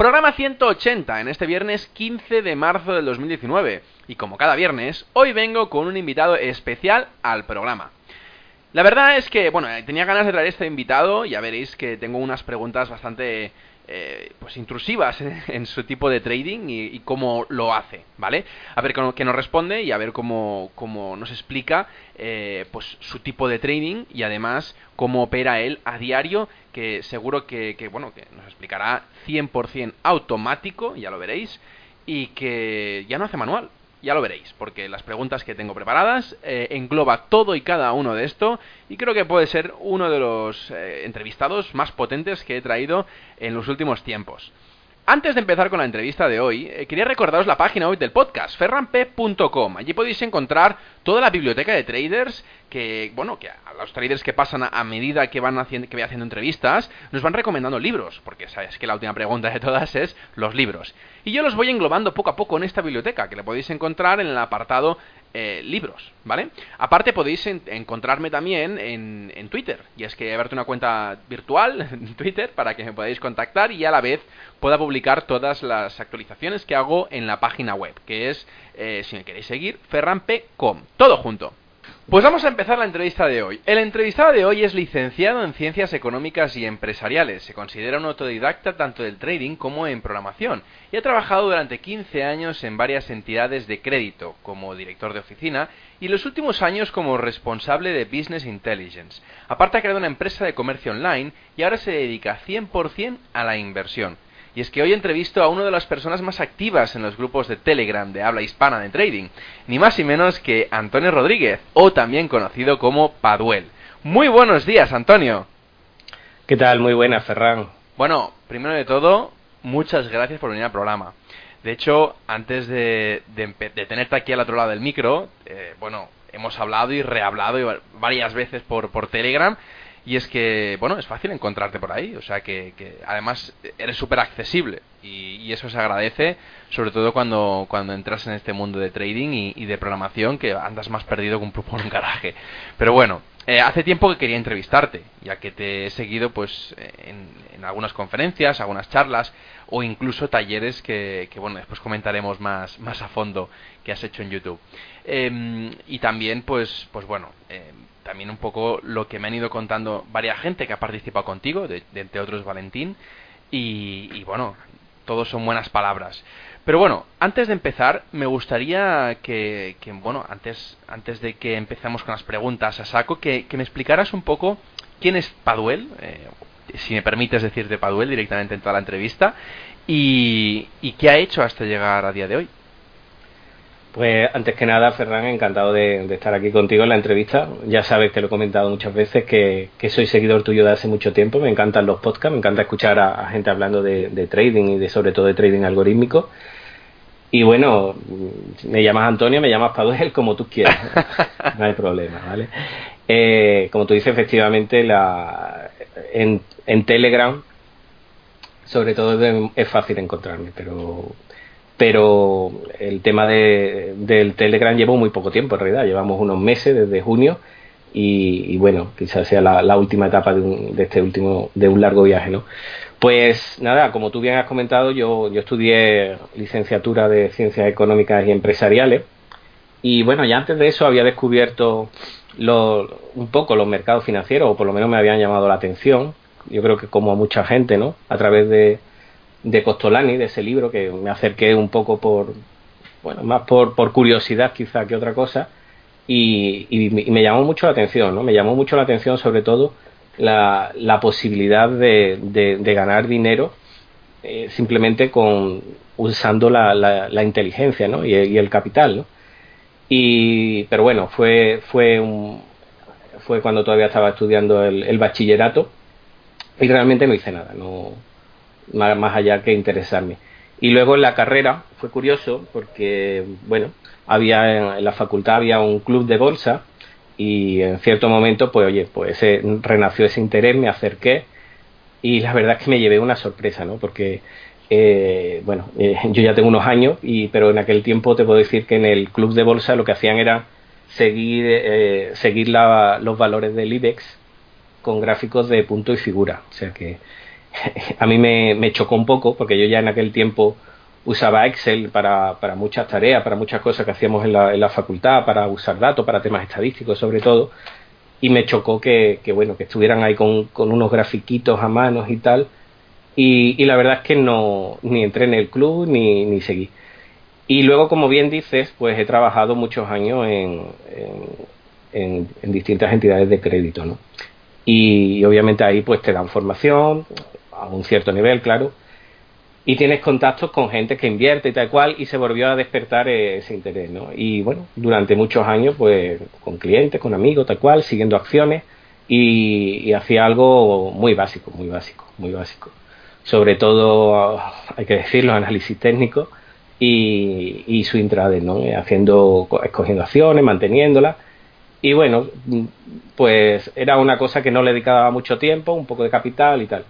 Programa 180 en este viernes 15 de marzo del 2019. Y como cada viernes, hoy vengo con un invitado especial al programa. La verdad es que, bueno, tenía ganas de traer este invitado, ya veréis que tengo unas preguntas bastante eh, pues intrusivas en, su tipo de trading y, cómo lo hace, ¿vale? A ver qué nos responde y a ver cómo, cómo nos explica eh, pues su tipo de trading y además cómo opera él a diario, que seguro que, bueno, que nos explicará 100% automático, ya lo veréis, y que ya no hace manual, ya lo veréis, porque las preguntas que tengo preparadas eh, engloba todo y cada uno de esto y creo que puede ser uno de los eh, entrevistados más potentes que he traído en los últimos tiempos. Antes de empezar con la entrevista de hoy, eh, quería recordaros la página web del podcast, ferramp.com. Allí podéis encontrar toda la biblioteca de traders que, bueno, que a los traders que pasan a, medida que van haciendo, que voy haciendo entrevistas, nos van recomendando libros, porque sabes que la última pregunta de todas es los libros. Y yo los voy englobando poco a poco en esta biblioteca, que la podéis encontrar en el apartado eh, libros, ¿vale? Aparte podéis encontrarme también en, en, Twitter, y es que he abierto una cuenta virtual en Twitter para que me podáis contactar y a la vez pueda publicar todas las actualizaciones que hago en la página web, que es, eh, si me queréis seguir, ferrampe.com, todo junto. Pues vamos a empezar la entrevista de hoy. El entrevistado de hoy es licenciado en Ciencias Económicas y Empresariales. Se considera un autodidacta tanto del trading como en programación y ha trabajado durante 15 años en varias entidades de crédito como director de oficina y los últimos años como responsable de Business Intelligence. Aparte ha creado una empresa de comercio online y ahora se dedica 100% a la inversión. Y es que hoy entrevisto a una de las personas más activas en los grupos de Telegram de habla hispana de trading, ni más ni menos que Antonio Rodríguez, o también conocido como Paduel. Muy buenos días, Antonio. ¿Qué tal? Muy buenas, Ferran. Bueno, primero de todo, muchas gracias por venir al programa. De hecho, antes de, tenerte aquí al otro lado del micro, eh, bueno, hemos hablado y rehablado varias veces por, por Telegram y es que, bueno, es fácil encontrarte por ahí, o sea que, además eres súper accesible y, eso se agradece, sobre todo cuando, cuando entras en este mundo de trading y, de programación que andas más perdido que un pulpo en un garaje. Pero bueno, eh, hace tiempo que quería entrevistarte, ya que te he seguido pues en, algunas conferencias, algunas charlas o incluso talleres que, que, bueno, después comentaremos más, más a fondo que has hecho en YouTube. Em, y también, pues, pues bueno, em, también un poco lo que me han ido contando varias gente que ha participado contigo, de, entre otros Valentín, y, bueno, todos son buenas palabras. Pero bueno, antes de empezar, me gustaría que, bueno, antes, antes de que empecemos con las preguntas a saco, que, me explicaras un poco quién es Paduel, eh, si me permites decir de Paduel directamente en toda la entrevista, y qué ha hecho hasta llegar a día de hoy. Pues antes que nada, Ferran, encantado de, estar aquí contigo en la entrevista. Ya sabes, te lo he comentado muchas veces, que, soy seguidor tuyo de hace mucho tiempo. Me encantan los podcasts, me encanta escuchar a, gente hablando de, trading y de sobre todo de trading algorítmico. Y bueno, me llamas Antonio, me llamas Paduel, como tú quieras. no hay problema, ¿vale? Eh, como tú dices, efectivamente, la, en, en Telegram, sobre todo es fácil encontrarme, pero pero el tema de, del Telegram lleva muy poco tiempo en realidad, llevamos unos meses desde junio y, bueno, quizás sea la, última etapa de, este último, de un largo viaje, ¿no? Pues nada, como tú bien has comentado, yo, yo estudié licenciatura de Ciencias Económicas y Empresariales y bueno, ya antes de eso había descubierto un poco los mercados financieros, o por lo menos me habían llamado la atención, yo creo que como a mucha gente, ¿no? A través de, de Costolani, de ese libro, que me acerqué un poco por, bueno, más por, por curiosidad quizá que otra cosa, y, me llamó mucho la atención, ¿no? Me llamó mucho la atención sobre todo la, la posibilidad de, de, ganar dinero eh, simplemente con usando la, la, inteligencia, ¿no? Y, el capital, ¿no? Y, pero bueno, fue, fue, fue cuando todavía estaba estudiando el, el bachillerato y realmente no hice nada, no, más, allá que interesarme. Y luego en la carrera fue curioso porque, bueno, había en la facultad había un club de bolsa y en cierto momento, pues oye, pues renació ese interés, me acerqué y la verdad es que me llevé una sorpresa, ¿no? Porque, eh, bueno, eh, yo ya tengo unos años, y, pero en aquel tiempo te puedo decir que en el club de bolsa lo que hacían era seguir, eh, seguir los valores del IBEX con gráficos de punto y figura. O sea que a mí me, chocó un poco porque yo ya en aquel tiempo usaba Excel para, para muchas tareas, para muchas cosas que hacíamos en la, en la facultad, para usar datos, para temas estadísticos sobre todo, y me chocó que, que bueno, que estuvieran ahí con, con, unos grafiquitos a manos y tal, y, y, la verdad es que no, ni entré en el club ni, ni seguí. Y luego, como bien dices, pues he trabajado muchos años en, en, en distintas entidades de crédito, ¿no? y, obviamente ahí pues te dan formación a un cierto nivel, claro, y tienes contactos con gente que invierte y tal cual y se volvió a despertar ese interés, ¿no? Y bueno, durante muchos años pues con clientes, con amigos, tal cual, siguiendo acciones y, hacía algo muy básico, muy básico, muy básico. Sobre todo, hay que decirlo, análisis técnico y, y su intraday, ¿no? Haciendo, escogiendo acciones, manteniéndolas y bueno, pues era una cosa que no le dedicaba mucho tiempo, un poco de capital y tal.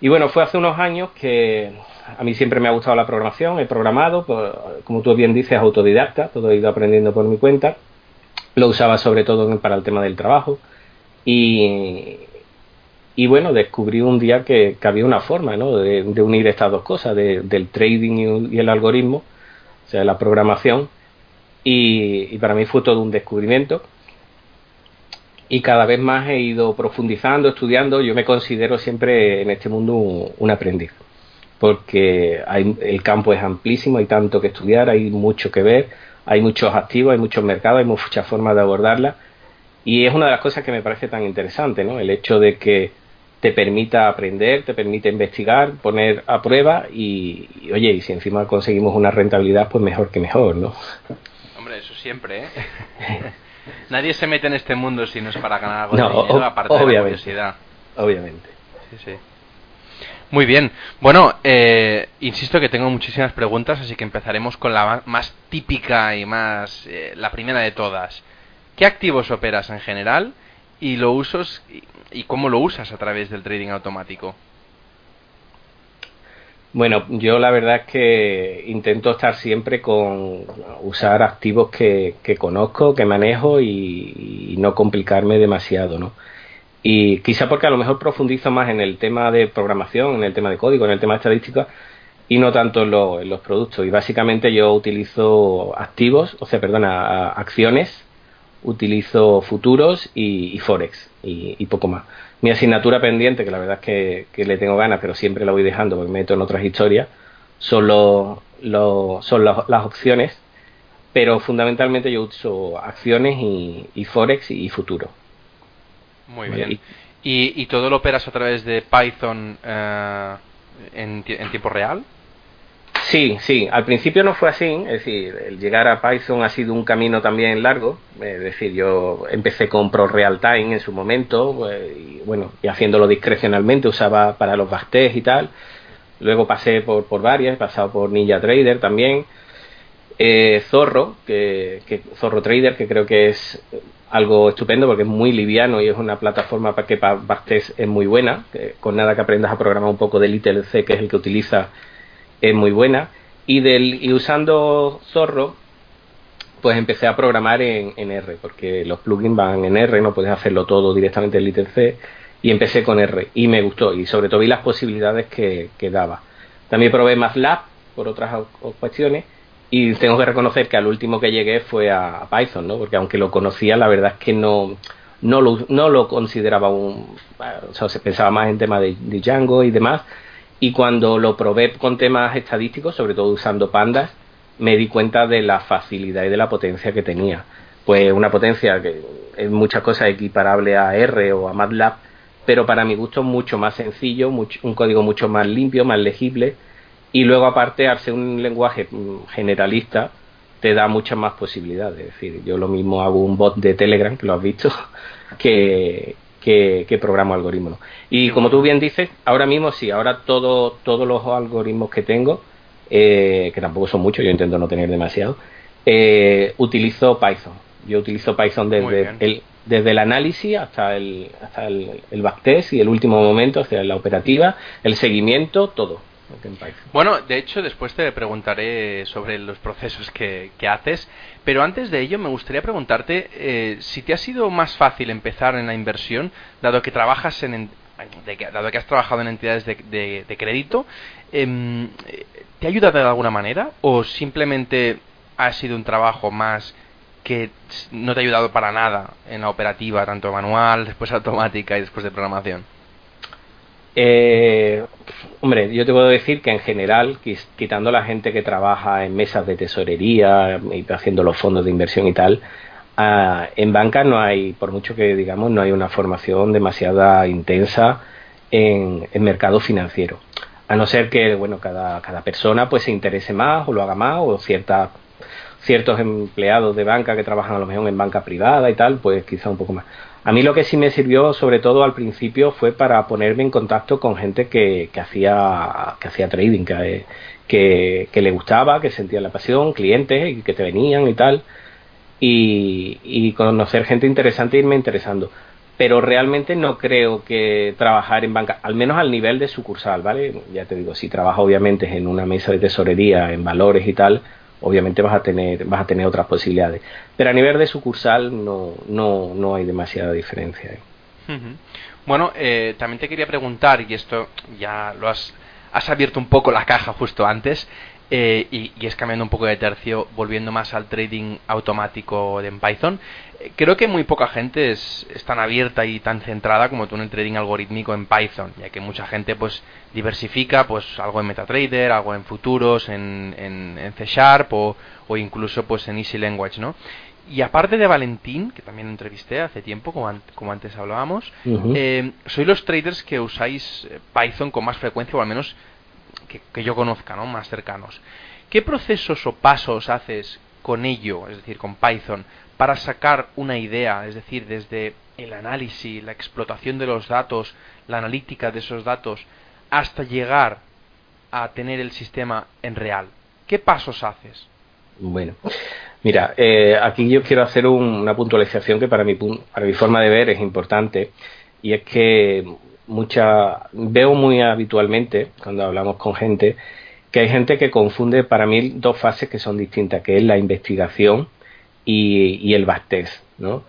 Y bueno, fue hace unos años que a mí siempre me ha gustado la programación, he programado, pues, como tú bien dices, autodidacta, todo he ido aprendiendo por mi cuenta. Lo usaba sobre todo para el tema del trabajo. Y, y bueno, descubrí un día que, había una forma ¿no? de, unir estas dos cosas, del trading y, el algoritmo, o sea, la programación. y para mí fue todo un descubrimiento y cada vez más he ido profundizando, estudiando. Yo me considero siempre en este mundo un, aprendiz, porque hay, el campo es amplísimo, hay tanto que estudiar, hay mucho que ver, hay muchos activos, hay muchos mercados, hay muchas formas de abordarla. Y es una de las cosas que me parece tan interesante, ¿no? El hecho de que te permita aprender, te permite investigar, poner a prueba y, y, oye, y si encima conseguimos una rentabilidad, pues mejor que mejor, ¿no? Hombre, eso siempre, ¿eh? Nadie se mete en este mundo si no es para ganar algo de dinero, aparte de la curiosidad. Obviamente. Sí, sí. Muy bien. Bueno, eh, insisto que tengo muchísimas preguntas, así que empezaremos con la más típica y más eh, la primera de todas. ¿Qué activos operas en general y lo usos y cómo lo usas a través del trading automático? Bueno, yo la verdad es que intento estar siempre con usar activos que, que conozco, que manejo y, no complicarme demasiado, ¿no? Y quizá porque a lo mejor profundizo más en el tema de programación, en el tema de código, en el tema de estadística y no tanto en, los productos. Y básicamente yo utilizo activos, o sea, perdona, acciones, utilizo futuros y, forex y poco más mi asignatura pendiente, que la verdad es que, le tengo ganas, pero siempre la voy dejando porque me meto en otras historias, son, son las opciones, pero fundamentalmente yo uso acciones y, Forex y, futuro. Muy bien. ¿Y, todo lo operas a través de Python eh, en, en tiempo real? Sí, sí, al principio no fue así, es decir, el llegar a Python ha sido un camino también largo, es decir, yo empecé con Pro Real Time en su momento, pues, y bueno, y haciéndolo discrecionalmente, usaba para los backtests y tal, luego pasé por, por varias, he pasado por Ninja Trader también, eh, Zorro, que, Zorro Trader, que creo que es algo estupendo porque es muy liviano y es una plataforma para que para backtests es muy buena, con nada que aprendas a programar un poco de Little C, que es el que utiliza es muy buena. Y, del, y usando Zorro, pues empecé a programar en, en, R, porque los plugins van en R, no puedes hacerlo todo directamente en Little C, y empecé con R, y me gustó, y sobre todo vi las posibilidades que, que daba. También probé MATLAB por otras cuestiones, y tengo que reconocer que al último que llegué fue a, Python, ¿no? porque aunque lo conocía, la verdad es que no, no, lo, no lo consideraba un... O sea, se pensaba más en tema de Django y demás, y cuando lo probé con temas estadísticos, sobre todo usando pandas, me di cuenta de la facilidad y de la potencia que tenía. Pues una potencia que en muchas cosas equiparable a R o a MATLAB, pero para mi gusto mucho más sencillo, un código mucho más limpio, más legible, y luego aparte, al ser un lenguaje mm, generalista, te da muchas más posibilidades. Es decir, yo lo mismo hago un bot de Telegram, que lo has visto, que, que, programo algoritmos. Y como tú bien dices, ahora mismo sí, ahora todo, todos los algoritmos que tengo eh, que tampoco son muchos, yo intento no tener demasiado, eh, utilizo Python. Yo utilizo Python desde el, desde el análisis hasta el, hasta el, el backtest y el último momento, hacia la operativa, el seguimiento, todo. Bueno, de hecho, después te preguntaré sobre los procesos que, haces, pero antes de ello me gustaría preguntarte eh, si te ha sido más fácil empezar en la inversión, dado que trabajas en, dado que has trabajado en entidades de, crédito, em, ¿te ha ayudado de alguna manera o simplemente ha sido un trabajo más que no te ha ayudado para nada en la operativa, tanto manual, después automática y después de programación? Eh, hombre, yo te puedo decir que en general, quitando la gente que trabaja en mesas de tesorería y haciendo los fondos de inversión y tal, ah, en banca no hay, por mucho que digamos, no hay una formación demasiada intensa en, mercado financiero. A no ser que, bueno, cada, cada persona pues se interese más o lo haga más o cierta, ciertos empleados de banca que trabajan a lo mejor en banca privada y tal, pues quizá un poco más. A mí lo que sí me sirvió, sobre todo al principio, fue para ponerme en contacto con gente que, hacía, que hacía trading, que, le gustaba, que sentía la pasión, clientes que te venían y tal. Y, y conocer gente interesante e irme interesando. Pero realmente no creo que trabajar en banca, al menos al nivel de sucursal, ¿vale? Ya te digo, si trabajo obviamente en una mesa de tesorería, en valores y tal, obviamente vas a tener vas a tener otras posibilidades. Pero a nivel de sucursal no no no hay demasiada diferencia bueno eh, también te quería preguntar y esto ya lo has has abierto un poco la caja justo antes eh, y, y, es cambiando un poco de tercio, volviendo más al trading automático en Python. Eh, creo que muy poca gente es, tan abierta y tan centrada como tú en el trading algorítmico en Python, ya que mucha gente pues diversifica pues algo en MetaTrader, algo en futuros, en, en, C Sharp o, o, incluso pues en Easy Language, ¿no? Y aparte de Valentín, que también entrevisté hace tiempo, como, como antes hablábamos, eh, sois los traders que usáis Python con más frecuencia, o al menos que, yo conozca, ¿no? Más cercanos. ¿Qué procesos o pasos haces con ello, es decir, con Python, para sacar una idea, es decir, desde el análisis, la explotación de los datos, la analítica de esos datos, hasta llegar a tener el sistema en real? ¿Qué pasos haces? Bueno, mira, eh, aquí yo quiero hacer una puntualización que para mi, para mi forma de ver es importante y es que mucha veo muy habitualmente cuando hablamos con gente que hay gente que confunde para mí dos fases que son distintas, que es la investigación y, el backtest, ¿no?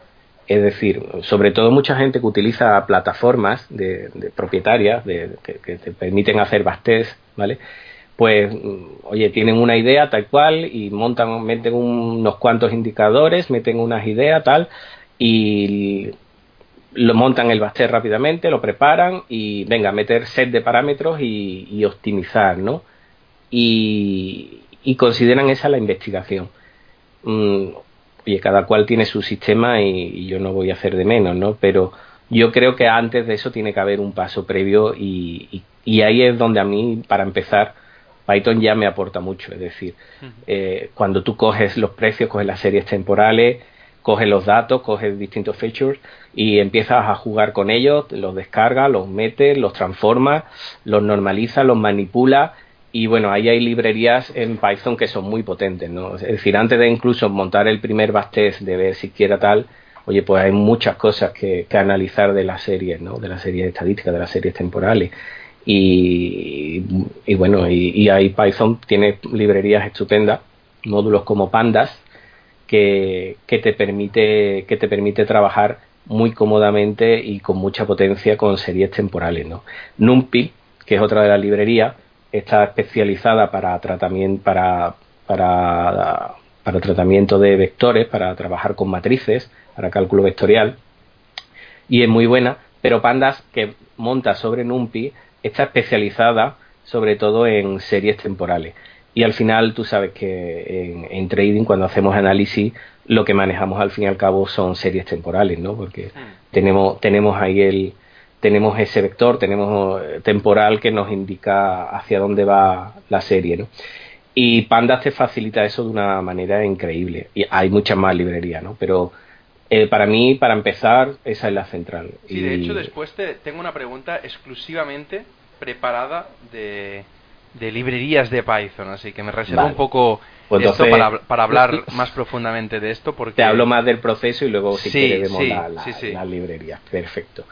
Es decir, sobre todo mucha gente que utiliza plataformas de, propietarias que, te permiten hacer backtest, ¿vale? Pues, oye, tienen una idea tal cual y montan, meten unos cuantos indicadores, meten unas ideas tal y lo montan el baster rápidamente, lo preparan y venga, meter set de parámetros y, optimizar, ¿no? Y, consideran esa la investigación. Mm, oye, cada cual tiene su sistema y, yo no voy a hacer de menos, ¿no? Pero yo creo que antes de eso tiene que haber un paso previo y, ahí es donde a mí, para empezar, Python ya me aporta mucho. Es decir, eh, cuando tú coges los precios, coges las series temporales, coge los datos, coge distintos features y empiezas a jugar con ellos, los descarga, los mete, los transforma, los normaliza, los manipula y bueno, ahí hay librerías en Python que son muy potentes, ¿no? Es decir, antes de incluso montar el primer bastez de ver siquiera tal, oye, pues hay muchas cosas que, analizar de las series, ¿no? De las series estadísticas, de las series temporales. Y, y bueno, y, y ahí Python tiene librerías estupendas, módulos como Pandas, que, te permite, que te permite trabajar muy cómodamente y con mucha potencia con series temporales. ¿no? NumPy, que es otra de las librerías, está especializada para tratamiento, para, para, para tratamiento de vectores, para trabajar con matrices, para cálculo vectorial, y es muy buena, pero Pandas, que monta sobre NumPy, está especializada sobre todo en series temporales. Y al final tú sabes que en, trading cuando hacemos análisis lo que manejamos al fin y al cabo son series temporales, ¿no? Porque mm. tenemos, tenemos ahí el, tenemos ese vector, tenemos eh, temporal que nos indica hacia dónde va la serie, ¿no? Y Pandas te facilita eso de una manera increíble. Y hay muchas más librerías, ¿no? Pero eh, para mí, para empezar, esa es la central. Sí, de hecho, después te, tengo una pregunta exclusivamente preparada de, de librerías de Python, así que me reservo un poco pues esto para, para, hablar más profundamente de esto. Porque... Te hablo más del proceso y luego si quieres vemos la, la, librería. Perfecto.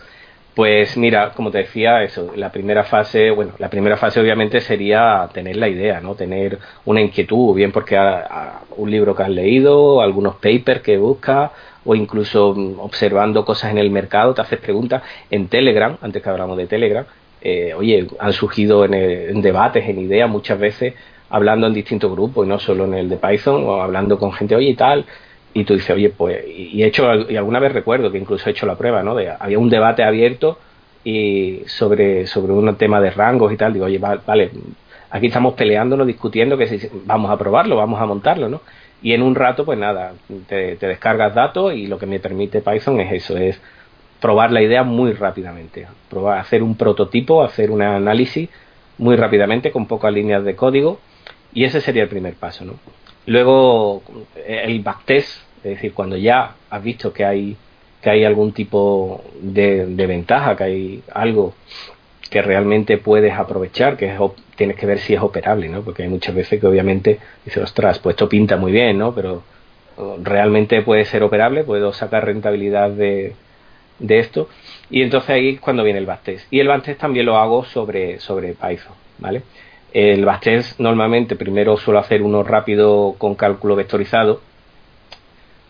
Pues mira, como te decía, eso, la primera fase, bueno, la primera fase obviamente sería tener la idea, ¿no? Tener una inquietud, bien porque a, un libro que has leído, algunos papers que buscas, o incluso mm, observando cosas en el mercado, te haces preguntas en Telegram, antes que hablamos de Telegram, eh, oye, han surgido en, debates, en ideas, muchas veces hablando en distintos grupos, y no solo en el de Python, o hablando con gente, oye, y tal, y tú dices, oye, pues, y, he hecho, y alguna vez recuerdo que incluso he hecho la prueba, ¿no? De, había un debate abierto y sobre, sobre un tema de rangos y tal, digo, oye, vale, aquí estamos peleándonos, discutiendo que si vamos a probarlo, vamos a montarlo, ¿no? Y en un rato, pues nada, te, descargas datos y lo que me permite Python es eso, es probar la idea muy rápidamente, probar, hacer un prototipo, hacer un análisis muy rápidamente con pocas líneas de código y ese sería el primer paso, ¿no? Luego el backtest es decir, cuando ya has visto que hay, que hay algún tipo de, ventaja, que hay algo que realmente puedes aprovechar, que es, tienes que ver si es operable, ¿no? Porque hay muchas veces que obviamente dices, ostras, pues esto pinta muy bien, ¿no? Pero realmente puede ser operable, puedo sacar rentabilidad de, de esto. Y entonces ahí es cuando viene el backtest. Y el backtest también lo hago sobre, sobre Python, ¿vale? El backtest normalmente primero suelo hacer uno rápido con cálculo vectorizado,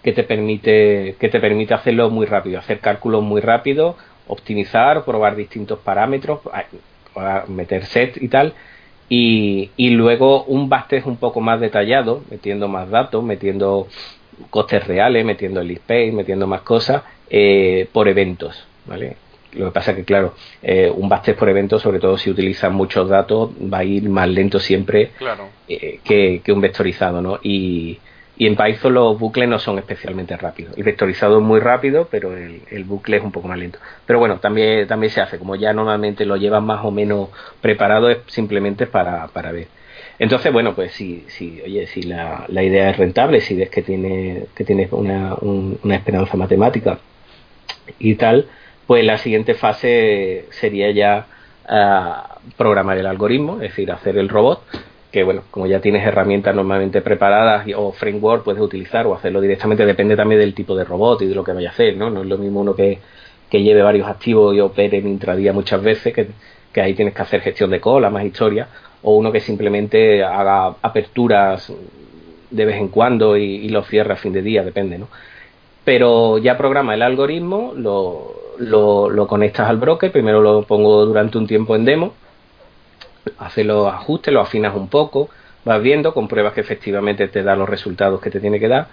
que te permite, que te permite hacerlo muy rápido, hacer cálculos muy rápido, optimizar, probar distintos parámetros, meter set y tal, y, y luego un backtest un poco más detallado, metiendo más datos, metiendo costes reales, metiendo el space, metiendo más cosas, eh, por eventos, ¿vale? Lo que pasa que, claro, eh, un backtest por evento, sobre todo si utilizan muchos datos, va a ir más lento siempre eh, que, que, un vectorizado, ¿no? Y, y en Python los bucles no son especialmente rápidos. El vectorizado es muy rápido, pero el, bucle es un poco más lento. Pero bueno, también, también se hace. Como ya normalmente lo llevan más o menos preparado, es simplemente para, para ver. Entonces, bueno, pues si, si, oye, si la, la idea es rentable, si ves que tiene, que tienes una, una esperanza matemática y tal, pues la siguiente fase sería ya ah, programar el algoritmo, es decir, hacer el robot que bueno, como ya tienes herramientas normalmente preparadas o framework puedes utilizar o hacerlo directamente, depende también del tipo de robot y de lo que vaya a hacer, ¿no? No es lo mismo uno que, que lleve varios activos y opere en intradía muchas veces, que, que ahí tienes que hacer gestión de cola, más historia, o uno que simplemente haga aperturas de vez en cuando y, y lo cierra a fin de día, depende, ¿no? Pero ya programa el algoritmo, lo, lo, lo conectas al broker, primero lo pongo durante un tiempo en demo, haces los ajustes, lo afinas un poco, vas viendo, compruebas que efectivamente te da los resultados que te tiene que dar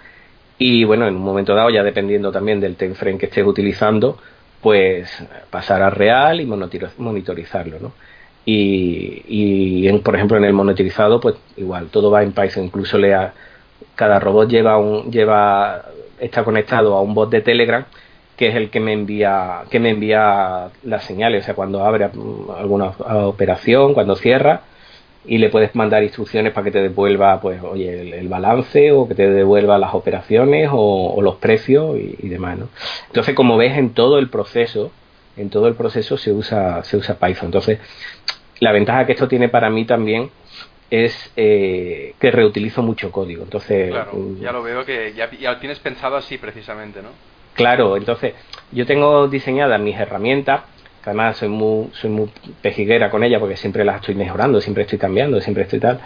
y bueno, en un momento dado, ya dependiendo también del time que estés utilizando, pues pasar a real y monitorizarlo, ¿no? Y, y por ejemplo en el monitorizado, pues igual, todo va en Python, incluso lea, cada robot lleva un, lleva, está conectado a un bot de Telegram que es el que me envía que me envía las señales, o sea, cuando abre alguna operación, cuando cierra y le puedes mandar instrucciones para que te devuelva, pues, oye, el, balance o que te devuelva las operaciones o, los precios y, demás, ¿no? Entonces, como ves en todo el proceso, en todo el proceso se usa se usa Python. Entonces, la ventaja que esto tiene para mí también es eh, que reutilizo mucho código. Entonces, claro, ya lo veo que ya, ya lo tienes pensado así precisamente, ¿no? Claro, entonces yo tengo diseñadas mis herramientas, que además soy muy, soy muy pejiguera con ellas porque siempre las estoy mejorando, siempre estoy cambiando, siempre estoy tal,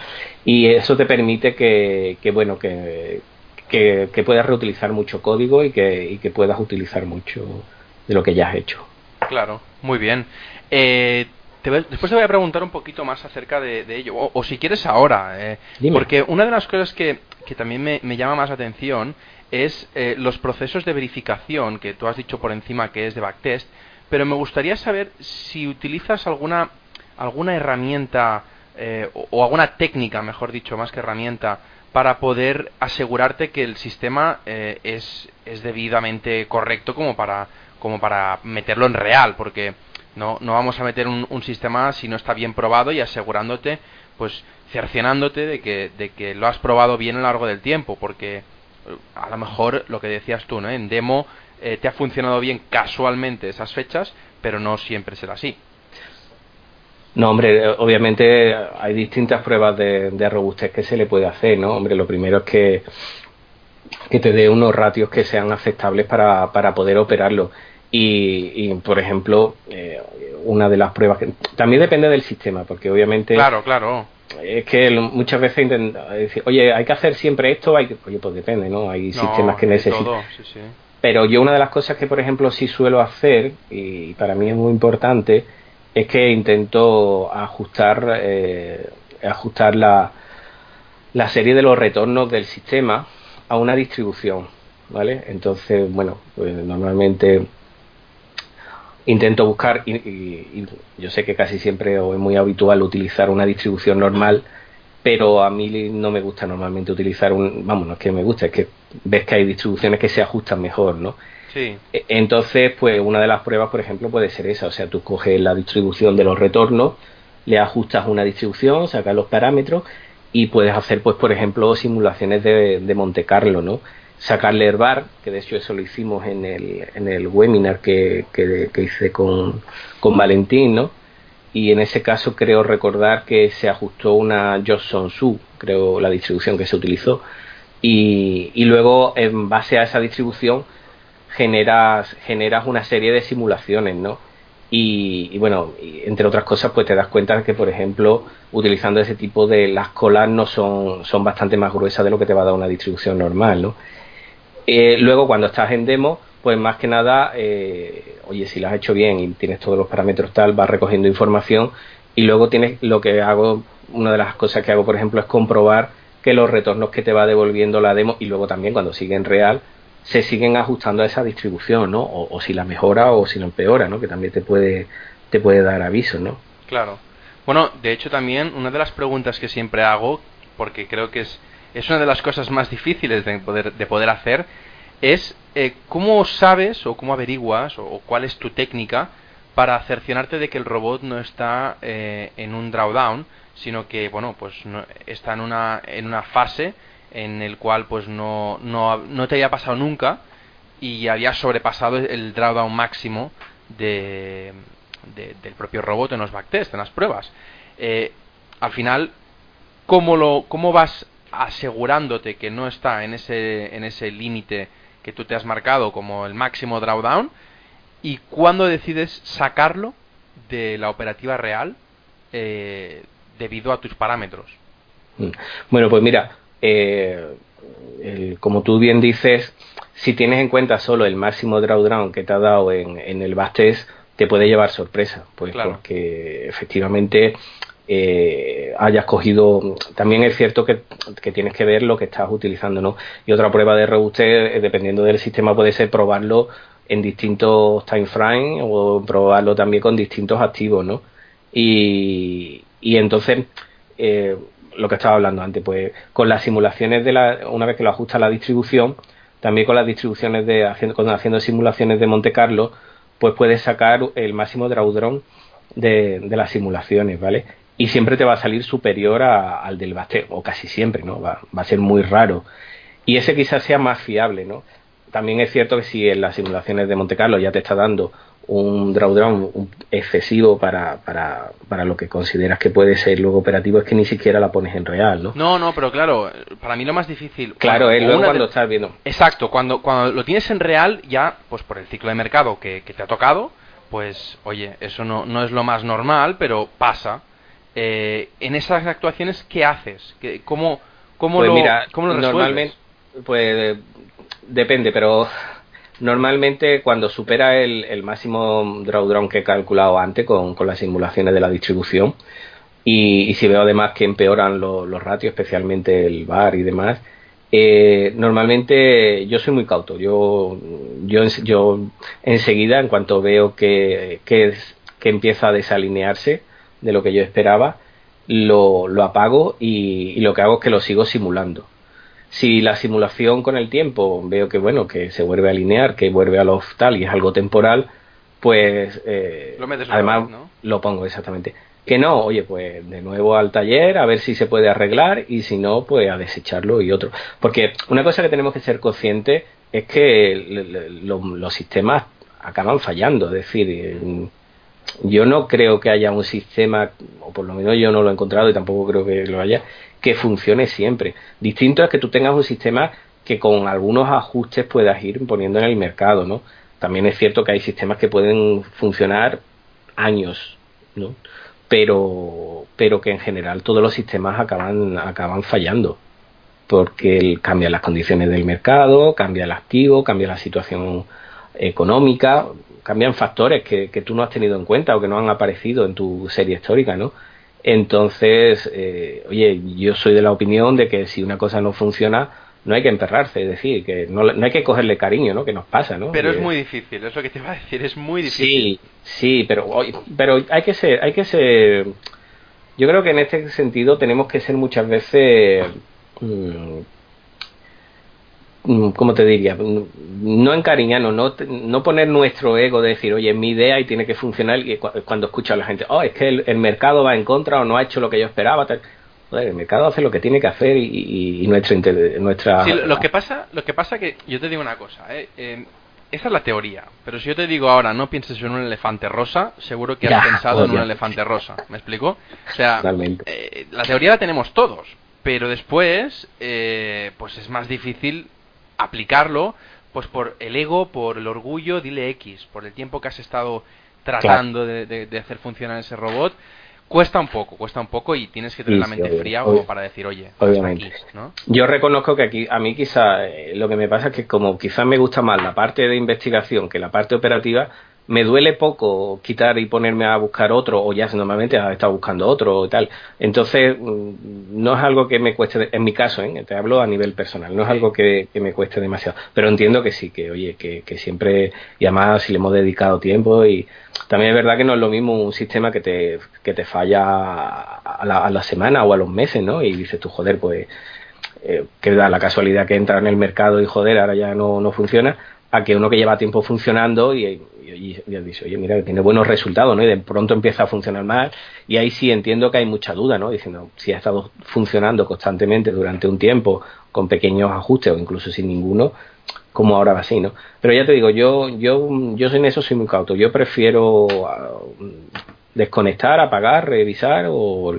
y eso te permite que, que bueno, que, que, puedas reutilizar mucho código y que, y que puedas utilizar mucho de lo que ya has hecho. Claro, muy bien. Eh, después te voy a preguntar un poquito más acerca de, ello, o, si quieres ahora, eh, porque una de las cosas que, que también me, me, llama más atención es eh, los procesos de verificación, que tú has dicho por encima que es de backtest, pero me gustaría saber si utilizas alguna, alguna herramienta eh, o, alguna técnica, mejor dicho, más que herramienta, para poder asegurarte que el sistema eh, es, es debidamente correcto como para, como para meterlo en real, porque no, no vamos a meter un, sistema si no está bien probado y asegurándote, pues cercionándote de que, de que lo has probado bien a lo largo del tiempo, porque a lo mejor lo que decías tú, ¿no? En demo eh, te ha funcionado bien casualmente esas fechas, pero no siempre será así. No, hombre, obviamente hay distintas pruebas de, de robustez que se le puede hacer, ¿no? Hombre, lo primero es que, que te dé unos ratios que sean aceptables para, para poder operarlo. Y, por ejemplo, eh, una de las pruebas que también depende del sistema, porque obviamente. Claro, claro. Es que muchas veces intenta decir, oye, hay que hacer siempre esto, hay que, oye, pues depende, ¿no? Hay sistemas que necesitan. Pero yo una de las cosas que, por ejemplo, sí suelo hacer, y para mí es muy importante, es que intento ajustar, eh, ajustar la, la serie de los retornos del sistema a una distribución, ¿vale? Entonces, bueno, pues normalmente intento buscar, y, yo sé que casi siempre o es muy habitual utilizar una distribución normal, pero a mí no me gusta normalmente utilizar un, vamos, no es que me guste, es que ves que hay distribuciones que se ajustan mejor, ¿no? Sí. E, entonces, pues una de las pruebas, por ejemplo, puede ser esa, o sea, tú coges la distribución de los retornos, le ajustas una distribución, sacas los parámetros y puedes hacer, pues, por ejemplo, simulaciones de, de Monte Carlo, ¿no? Sacarle el bar, que de hecho eso lo hicimos en el, en el webinar que, que, hice con, con, Valentín, ¿no? Y en ese caso creo recordar que se ajustó una Johnson Su, creo la distribución que se utilizó, y, y luego en base a esa distribución generas, generas una serie de simulaciones, ¿no? Y, y, bueno, entre otras cosas, pues te das cuenta que, por ejemplo, utilizando ese tipo de las colas no son, son bastante más gruesas de lo que te va a dar una distribución normal, ¿no? Eh, luego, cuando estás en demo, pues más que nada, eh, oye, si lo has hecho bien y tienes todos los parámetros tal, vas recogiendo información y luego tienes lo que hago, una de las cosas que hago, por ejemplo, es comprobar que los retornos que te va devolviendo la demo y luego también cuando sigue en real se siguen ajustando a esa distribución, ¿no? O, si la mejora o si la empeora, ¿no? Que también te puede, te puede dar aviso, ¿no? Claro. Bueno, de hecho también una de las preguntas que siempre hago, porque creo que es es una de las cosas más difíciles de poder, de poder hacer, es eh, cómo sabes o cómo averiguas o, cuál es tu técnica para cerciorarte de que el robot no está eh, en un drawdown, sino que bueno, pues está en una, en una fase en el cual pues no, no, no te haya pasado nunca y había sobrepasado el drawdown máximo de, del propio robot en los backtest, en las pruebas. Eh, al final, ¿cómo, lo, ¿cómo vas asegurándote que no está en ese, en ese límite que tú te has marcado como el máximo drawdown y cuándo decides sacarlo de la operativa real eh, debido a tus parámetros. Mm. Bueno, pues mira, eh, como tú bien dices, si tienes en cuenta solo el máximo drawdown que te ha dado en, en el backtest, te puede llevar sorpresa, pues porque efectivamente eh, hayas cogido. También es cierto que, tienes que ver lo que estás utilizando, ¿no? Y otra prueba de robustez, eh, dependiendo del sistema, puede ser probarlo en distintos time frames o probarlo también con distintos activos, ¿no? Y, y entonces, eh, lo que estaba hablando antes, pues con las simulaciones de la, una vez que lo ajusta la distribución, también con las distribuciones de, haciendo, haciendo simulaciones de Monte Carlo, pues puedes sacar el máximo drawdown de, de las simulaciones, ¿vale? Y siempre te va a salir superior al del Baste, o casi siempre, ¿no? Va, a ser muy raro. Y ese quizás sea más fiable, ¿no? También es cierto que si en las simulaciones de Monte Carlo ya te está dando un drawdown excesivo para, para, para lo que consideras que puede ser luego operativo, es que ni siquiera la pones en real, ¿no? No, no, pero claro, para mí lo más difícil... Claro, es luego cuando estás viendo... Exacto, cuando, cuando lo tienes en real, ya, pues por el ciclo de mercado que, que te ha tocado, pues, oye, eso no, no es lo más normal, pero pasa eh, en esas actuaciones, ¿qué haces? ¿Cómo, cómo, pues lo, mira, Normalmente, pues depende, pero normalmente cuando supera el, máximo drawdown que he calculado antes con, las simulaciones de la distribución y, si veo además que empeoran los ratios, especialmente el bar y demás, eh, normalmente yo soy muy cauto. Yo, yo, yo enseguida, en cuanto veo que, que, que empieza a desalinearse, de lo que yo esperaba, lo, lo apago y, lo que hago es que lo sigo simulando. Si la simulación con el tiempo veo que bueno, que se vuelve a alinear, que vuelve a lo tal y es algo temporal, pues eh, además lo pongo exactamente. Que no, oye, pues de nuevo al taller a ver si se puede arreglar y si no, pues a desecharlo y otro. Porque una cosa que tenemos que ser conscientes es que los sistemas acaban fallando, es decir, yo no creo que haya un sistema, o por lo menos yo no lo he encontrado y tampoco creo que lo haya, que funcione siempre. Distinto es que tú tengas un sistema que con algunos ajustes puedas ir poniendo en el mercado, ¿no? También es cierto que hay sistemas que pueden funcionar años, ¿no? Pero, pero que en general todos los sistemas acaban, acaban fallando porque cambian las condiciones del mercado, cambia el activo, cambia la situación económica, cambian factores que, tú no has tenido en cuenta o que no han aparecido en tu serie histórica, ¿no? Entonces, eh, oye, yo soy de la opinión de que si una cosa no funciona, no hay que emperrarse, es decir, que no, hay que cogerle cariño, ¿no? Que nos pasa, ¿no? Pero es muy difícil, es lo que te iba a decir, es muy difícil. Sí, sí, pero, pero hay que ser, hay que ser, yo creo que en este sentido tenemos que ser muchas veces mm, Mm, ¿cómo te diría? Mm, no encariñarnos, no, no poner nuestro ego de decir, oye, es mi idea y tiene que funcionar y cuando escucha a la gente, oh, es que el, mercado va en contra o no ha hecho lo que yo esperaba. el mercado hace lo que tiene que hacer y, nuestra... nuestra... Sí, lo que pasa lo que pasa que yo te digo una cosa, ¿eh? eh, esa es la teoría, pero si yo te digo ahora no pienses en un elefante rosa, seguro que has pensado en un elefante rosa, ¿me explico? O sea, eh, la teoría la tenemos todos, pero después eh, pues es más difícil aplicarlo, pues por el ego, por el orgullo, dile X, por el tiempo que has estado tratando de, hacer funcionar ese robot, cuesta un poco, cuesta un poco y tienes que tener la mente fría como para decir, oye, obviamente. Yo reconozco que aquí, a mí quizá eh, lo que me pasa es que como quizás me gusta más la parte de investigación que la parte operativa, me duele poco quitar y ponerme a buscar otro, o ya normalmente has estado buscando otro y tal. Entonces, mm, no es algo que me cueste, en mi caso, ¿eh? te hablo a nivel personal, no es algo que, me cueste demasiado. Pero entiendo que sí, que oye, que, siempre, y además si le hemos dedicado tiempo, y también es verdad que no es lo mismo un sistema que te, que te falla a la, a la semana o a los meses, ¿no? Y dices tú, joder, pues. Eh, que da la casualidad que entra en el mercado y joder, ahora ya no, no funciona, a que uno que lleva tiempo funcionando y, y, dice, oye, mira, tiene buenos resultados, ¿no? Y de pronto empieza a funcionar mal y ahí sí entiendo que hay mucha duda, ¿no? Diciendo, si ha estado funcionando constantemente durante un tiempo con pequeños ajustes o incluso sin ninguno, como ahora va así, ¿no? Pero ya te digo, yo, yo, yo en eso soy muy cauto. Yo prefiero ah, desconectar, apagar, revisar o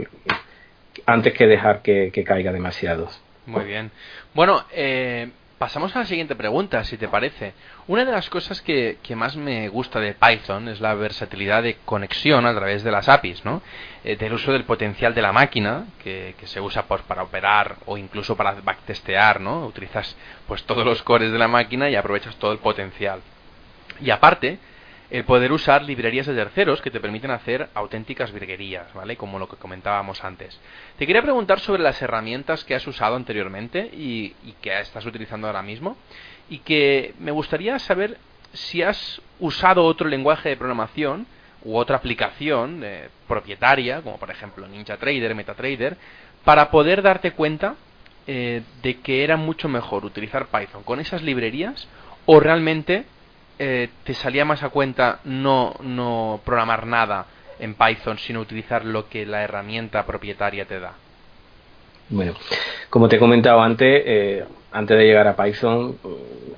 antes que dejar que, que caiga demasiado. Muy bien. Bueno, eh, Pasamos a la siguiente pregunta, si te parece. Una de las cosas que, más me gusta de Python es la versatilidad de conexión a través de las APIs, ¿no? Eh, del uso del potencial de la máquina, que, se usa pues, para operar o incluso para backtestear, ¿no? Utilizas pues todos los cores de la máquina y aprovechas todo el potencial. Y aparte, el poder usar librerías de terceros que te permiten hacer auténticas virguerías, ¿vale? Como lo que comentábamos antes. Te quería preguntar sobre las herramientas que has usado anteriormente y, que estás utilizando ahora mismo y que me gustaría saber si has usado otro lenguaje de programación u otra aplicación eh, propietaria, como por ejemplo NinjaTrader, MetaTrader, para poder darte cuenta eh, de que era mucho mejor utilizar Python con esas librerías o realmente eh, te salía más a cuenta no, no programar nada en Python, sino utilizar lo que la herramienta propietaria te da? Bueno, como te he comentado antes, eh, antes de llegar a Python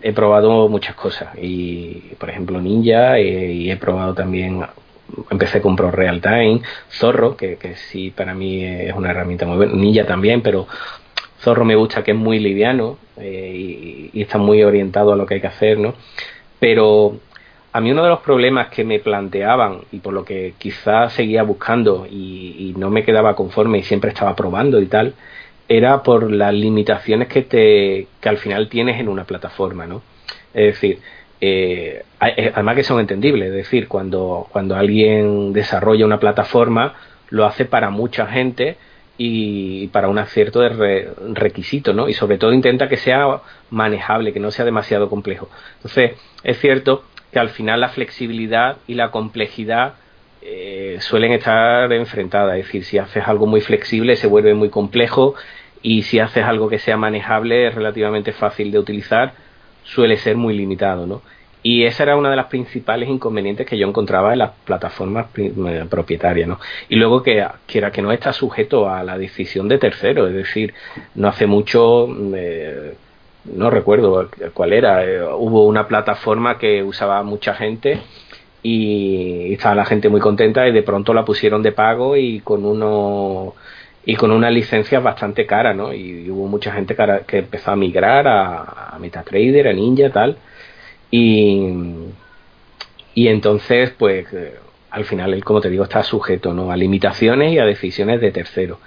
he probado muchas cosas y, por ejemplo, Ninja eh, y he probado también, empecé con Pro Real Time, Zorro, que, que sí para mí es una herramienta muy buena, Ninja también, pero Zorro me gusta que es muy liviano y, y, está muy orientado a lo que hay que hacer, ¿no? Pero a mí uno de los problemas que me planteaban y por lo que quizás seguía buscando y, no me quedaba conforme y siempre estaba probando y tal, era por las limitaciones que, te, que al final tienes en una plataforma, ¿no? Es decir, eh, eh, además que son entendibles, es decir, cuando, cuando alguien desarrolla una plataforma, lo hace para mucha gente y para un acierto de requisito, ¿no? Y sobre todo intenta que sea manejable, que no sea demasiado complejo. Entonces, es cierto que al final la flexibilidad y la complejidad eh, suelen estar enfrentadas. Es decir, si haces algo muy flexible se vuelve muy complejo y si haces algo que sea manejable, relativamente fácil de utilizar, suele ser muy limitado, ¿no? Y esa era una de las principales inconvenientes que yo encontraba en las plataformas eh, propietarias, ¿no? Y luego que, que que no está sujeto a la decisión de terceros, es decir, no hace mucho, eh, no recuerdo cuál era, eh, hubo una plataforma que usaba mucha gente y estaba la gente muy contenta y de pronto la pusieron de pago y con uno y con unas licencias bastante caras, ¿no? Y, hubo mucha gente que, empezó a migrar a, MetaTrader, a Ninja, tal. Y, y entonces, pues, eh, al final, él, como te digo, está sujeto, ¿no? A limitaciones y a decisiones de terceros.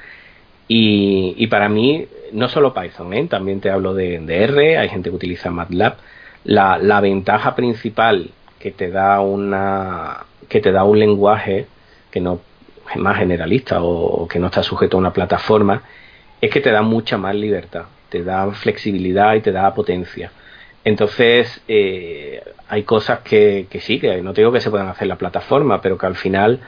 Y, y, para mí, no solo Python, ¿eh? también te hablo de, R, hay gente que utiliza MATLAB. La, la ventaja principal que te da una que te da un lenguaje que no es más generalista o, que no está sujeto a una plataforma es que te da mucha más libertad te da flexibilidad y te da potencia entonces eh, hay cosas que, que sí que no te digo que se puedan hacer en la plataforma pero que al final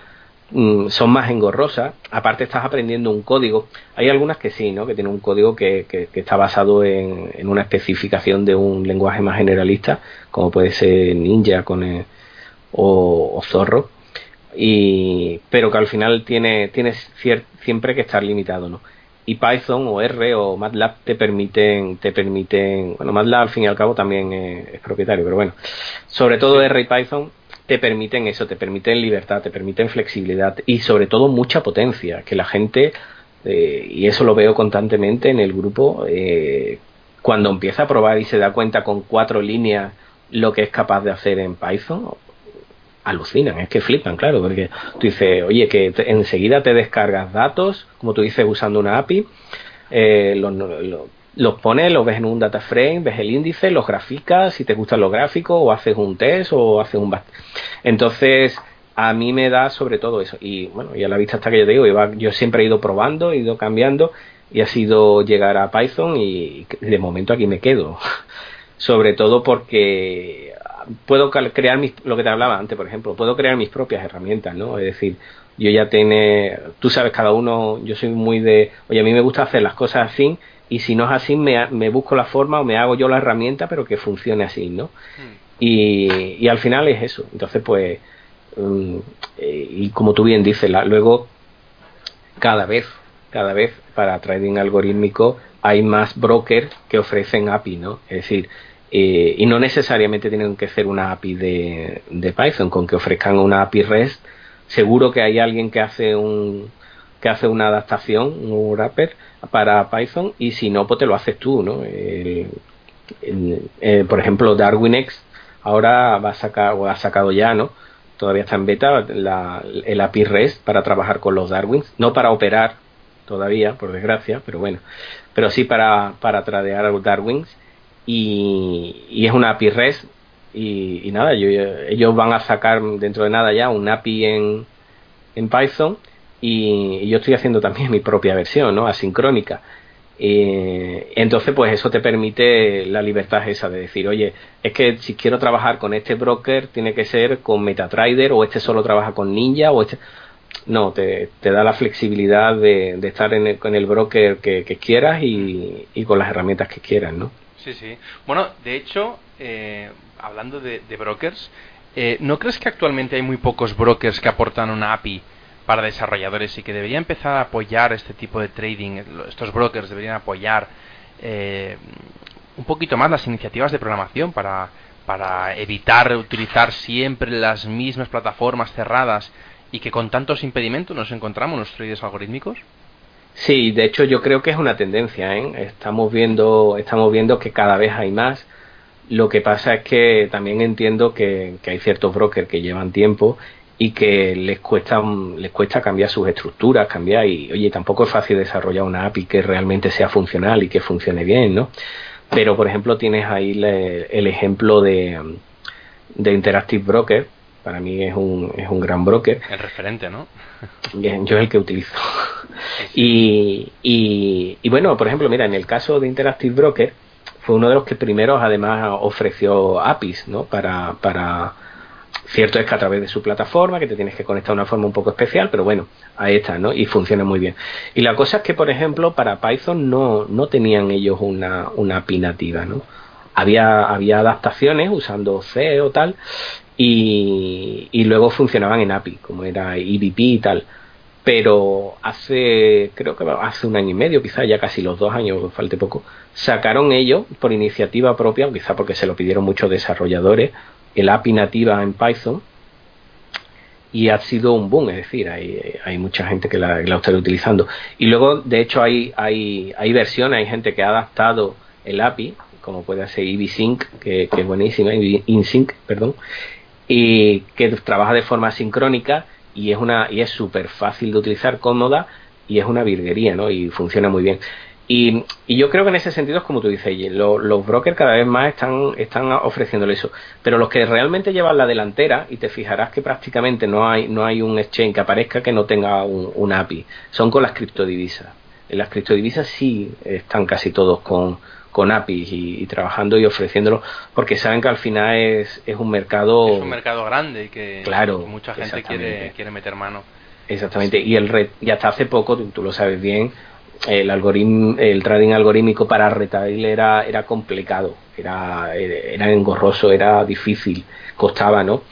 mm, son más engorrosas. Aparte estás aprendiendo un código. Hay algunas que sí, ¿no? Que tienen un código que, que, está basado en, en, una especificación de un lenguaje más generalista, como puede ser Ninja con o, Zorro. Y, pero que al final tiene, tienes siempre que estar limitado, ¿no? Y Python o R o MATLAB te permiten, te permiten, bueno, MATLAB al fin y al cabo también es, es propietario, pero bueno, sobre todo R y Python te permiten eso, te permiten libertad, te permiten flexibilidad y sobre todo mucha potencia, que la gente, eh, y eso lo veo constantemente en el grupo, eh, cuando empieza a probar y se da cuenta con cuatro líneas lo que es capaz de hacer en Python, alucinan, es que flipan, claro, porque tú dices, oye, que enseguida te descargas datos, como tú dices, usando una API, eh, los pones, los ves en un data frame, ves el índice, los graficas, si te gustan los gráficos, o haces un test, o haces un... Entonces, a mí me da sobre todo eso. Y bueno, y a la vista hasta que yo te digo, yo siempre he ido probando, he ido cambiando, y ha sido llegar a Python, y de momento aquí me quedo. sobre todo porque puedo crear mis, lo que te hablaba antes, por ejemplo, puedo crear mis propias herramientas, ¿no? Es decir, yo ya tiene, tú sabes, cada uno, yo soy muy de, oye, a mí me gusta hacer las cosas así, y si no es así me, me, busco la forma o me hago yo la herramienta pero que funcione así no hmm. y, y, al final es eso entonces pues um, y como tú bien dices la, luego cada vez cada vez para trading algorítmico hay más brokers que ofrecen API no es decir eh, y no necesariamente tienen que ser una API de, Python. Con que ofrezcan una API REST seguro que hay alguien que hace un que hace una adaptación, un wrapper para Python. Y si no, pues te lo haces tú, ¿no? Eh, por ejemplo, DarwinX ahora va a sacar, o ha sacado ya, ¿no? Todavía está en beta la, el API REST para trabajar con los Darwins, no para operar todavía, por desgracia, pero bueno, pero sí para, para tradear a los Darwins y, y es una API REST y, nada, ellos van a sacar dentro de nada ya un API en, en Python y, yo estoy haciendo también mi propia versión, ¿no? Asincrónica. Eh, entonces, pues eso te permite la libertad esa de decir, oye, es que si quiero trabajar con este broker, tiene que ser con MetaTrader, o este solo trabaja con Ninja, o este. No, te, da la flexibilidad de, estar en el, con el broker que, quieras y, y, con las herramientas que quieras, ¿no? Sí, sí. Bueno, de hecho, eh, hablando de, brokers, eh, ¿no crees que actualmente hay muy pocos brokers que aportan una API? para desarrolladores y que debería empezar a apoyar este tipo de trading, estos brokers deberían apoyar eh, un poquito más las iniciativas de programación para, para evitar utilizar siempre las mismas plataformas cerradas y que con tantos impedimentos nos encontramos los traders algorítmicos? Sí, de hecho yo creo que es una tendencia. ¿eh? Estamos viendo, estamos viendo que cada vez hay más. Lo que pasa es que también entiendo que, que hay ciertos brokers que llevan tiempo y que les cuesta les cuesta cambiar sus estructuras, cambiar y oye, tampoco es fácil desarrollar una API que realmente sea funcional y que funcione bien, ¿no? Pero por ejemplo tienes ahí el ejemplo de, de Interactive Broker, para mí es un, es un gran broker. El referente, ¿no? Yo es el que utilizo. Y, y, y bueno, por ejemplo, mira, en el caso de Interactive Broker, fue uno de los que primeros además ofreció APIs, ¿no? Para, para Cierto es que a través de su plataforma, que te tienes que conectar de una forma un poco especial, pero bueno, ahí está, ¿no? Y funciona muy bien. Y la cosa es que, por ejemplo, para Python no, no tenían ellos una, una API nativa, ¿no? Había, había adaptaciones usando C o tal, y, luego funcionaban en API, como era EVP y tal. Pero hace, creo que hace un año y medio, quizás ya casi los dos años, falte poco, sacaron ellos por iniciativa propia, quizá porque se lo pidieron muchos desarrolladores, el API nativa en Python y ha sido un boom, es decir, hay, hay mucha gente que la, está utilizando. Y luego, de hecho, hay, hay, hay versiones, hay gente que ha adaptado el API, como puede ser EasySync, que, que es buenísima, InSync, perdón, y que trabaja de forma sincrónica y es una y es súper fácil de utilizar, cómoda y es una virguería, ¿no? Y funciona muy bien. Y, yo creo que en ese sentido es como tú dices, los brokers cada vez más están, están ofreciéndole eso. Pero los que realmente llevan la delantera, y te fijarás que prácticamente no hay, no hay un exchange que aparezca que no tenga un, API, son con las criptodivisas. En las criptodivisas sí están casi todos con, con APIs y, trabajando y ofreciéndolo porque saben que al final es, es un mercado es un mercado grande y que, claro, mucha gente quiere, quiere meter mano exactamente y el red, y hasta hace poco tú lo sabes bien el algoritmo, el trading algorítmico para retail era, era complicado, era, era engorroso, era difícil, costaba, ¿no?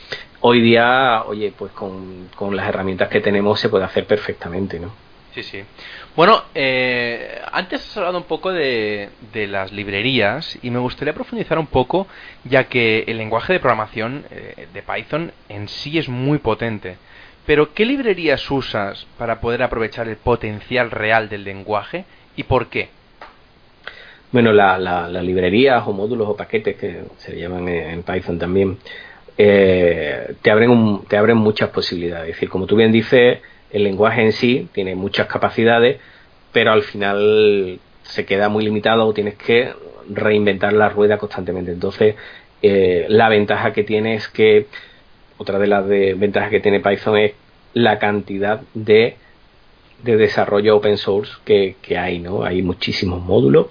Hoy día, oye, pues con, con las herramientas que tenemos se puede hacer perfectamente, ¿no? Sí, sí. Bueno, eh, antes has hablado un poco de, de, las librerías y me gustaría profundizar un poco, ya que el lenguaje de programación eh, de Python en sí es muy potente. Pero, ¿qué librerías usas para poder aprovechar el potencial real del lenguaje y por qué? Bueno, las la, librerías o módulos o paquetes que se llaman en Python también eh, te, abren te abren muchas posibilidades. Es decir, como tú bien dices, el lenguaje en sí tiene muchas capacidades, pero al final se queda muy limitado o tienes que reinventar la rueda constantemente. Entonces, eh, la ventaja que tiene es que otra de las ventajas que tiene Python es la cantidad de, de desarrollo open source que, hay, ¿no? Hay muchísimos módulos,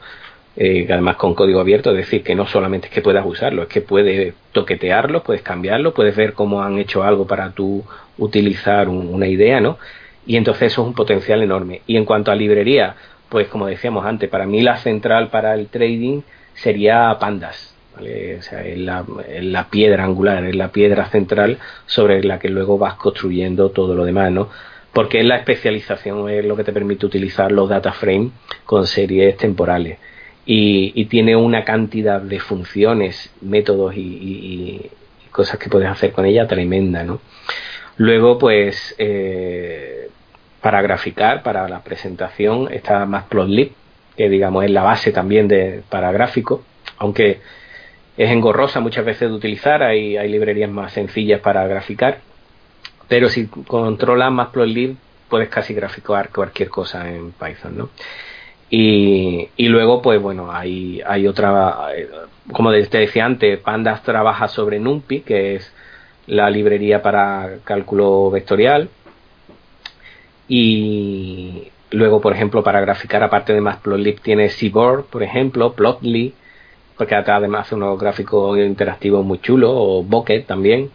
eh, además con código abierto, es decir, que no solamente es que puedas usarlo, es que puedes toquetearlo, puedes cambiarlo, puedes ver cómo han hecho algo para tú utilizar una idea, ¿no? Y entonces eso es un potencial enorme. Y en cuanto a librería, pues como decíamos antes, para mí la central para el trading sería Pandas. O sea, es la, piedra angular, es la piedra central sobre la que luego vas construyendo todo lo demás, ¿no? Porque es la especialización, es lo que te permite utilizar los data frames con series temporales. Y, tiene una cantidad de funciones, métodos y, cosas que puedes hacer con ella tremenda, ¿no? Luego, pues, eh, para graficar, para la presentación, está Matplotlib, que digamos es la base también de, para gráfico, aunque es engorrosa muchas veces de utilizar, hay, hay librerías más sencillas para graficar, pero si controlas Matplotlib puedes casi graficar cualquier cosa en Python, ¿no? Y, y luego, pues bueno, hay, hay otra, como te decía antes, Pandas trabaja sobre NumPy, que es la librería para cálculo vectorial. Y luego, por ejemplo, para graficar, aparte de Matplotlib, tiene Seaboard, por ejemplo, Plotly, porque además hace unos gráficos interactivos muy chulos, o Bokeh también.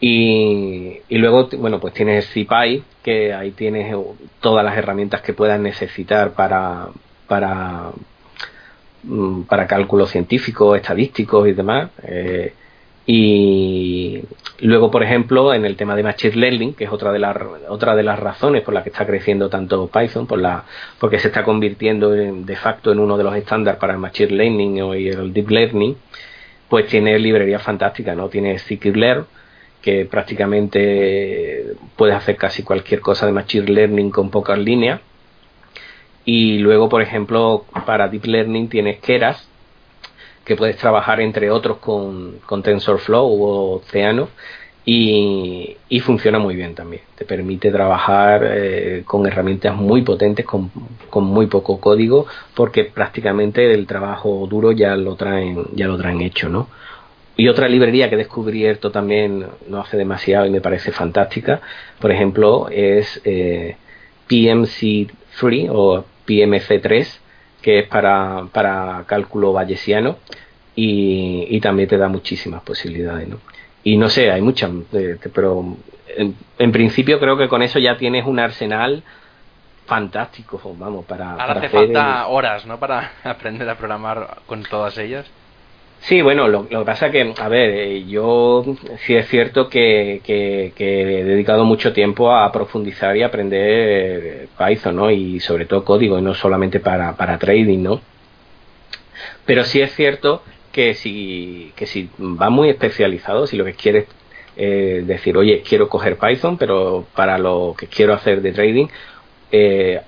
Y, y, luego, bueno, pues tienes CPy, que ahí tienes todas las herramientas que puedas necesitar para, para, mm, para cálculos científicos, estadísticos y demás. Eh, y luego, por ejemplo, en el tema de Machine Learning, que es otra de las otra de las razones por las que está creciendo tanto Python, por la, porque se está convirtiendo de facto en uno de los estándares para el Machine Learning y el Deep Learning, pues tiene librerías fantásticas, ¿no? Tiene scikit-learn, que prácticamente puedes hacer casi cualquier cosa de Machine Learning con pocas líneas. Y luego, por ejemplo, para Deep Learning tienes Keras, que puedes trabajar entre otros con, con TensorFlow o Oceano y, y, funciona muy bien también. Te permite trabajar eh, con herramientas muy potentes, con, con, muy poco código, porque prácticamente el trabajo duro ya lo traen, ya lo traen hecho, ¿no? Y otra librería que he descubierto también no hace demasiado y me parece fantástica, por ejemplo, es eh, PMC3 o PMC3, que es para, para cálculo bayesiano y, y, también te da muchísimas posibilidades, ¿no? Y no sé, hay muchas, eh, pero en, principio creo que con eso ya tienes un arsenal fantástico, vamos, para... Ahora hace falta horas, ¿no? Para aprender a programar con todas ellas. Sí, bueno, lo, que pasa que, a ver, eh, yo sí es cierto que, que, he dedicado mucho tiempo a profundizar y aprender Python, ¿no? Y sobre todo código, y no solamente para, para trading, ¿no? Pero sí es cierto que si, que si va muy especializado, si lo que quieres Eh, decir, oye, quiero coger Python, pero para lo que quiero hacer de trading, eh,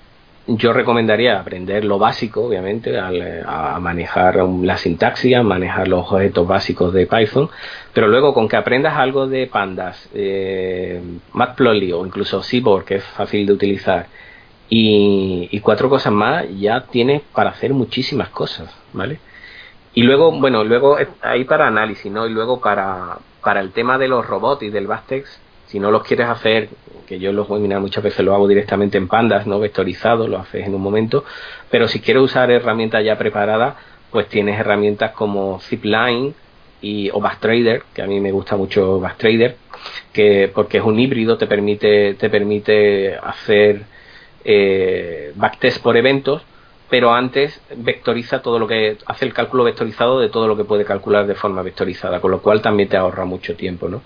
yo recomendaría aprender lo básico, obviamente, a manejar la sintaxis, a manejar los objetos básicos de Python, pero luego con que aprendas algo de pandas, eh, Matplotlib o incluso Seaborg, que es fácil de utilizar, y, cuatro cosas más, ya tienes para hacer muchísimas cosas, ¿vale? Y luego, bueno, luego ahí para análisis, ¿no? Y luego para, para el tema de los robots y del Bastex, si no los quieres hacer, que yo los webinars muchas veces lo hago directamente en pandas, no vectorizado, lo haces en un momento, pero si quieres usar herramientas ya preparadas, pues tienes herramientas como Zipline y, o Backtrader, que a mí me gusta mucho Backtrader, que porque es un híbrido, te permite, te permite hacer eh, backtest por eventos, pero antes vectoriza todo lo que hace el cálculo vectorizado de todo lo que puede calcular de forma vectorizada, con lo cual también te ahorra mucho tiempo, ¿no?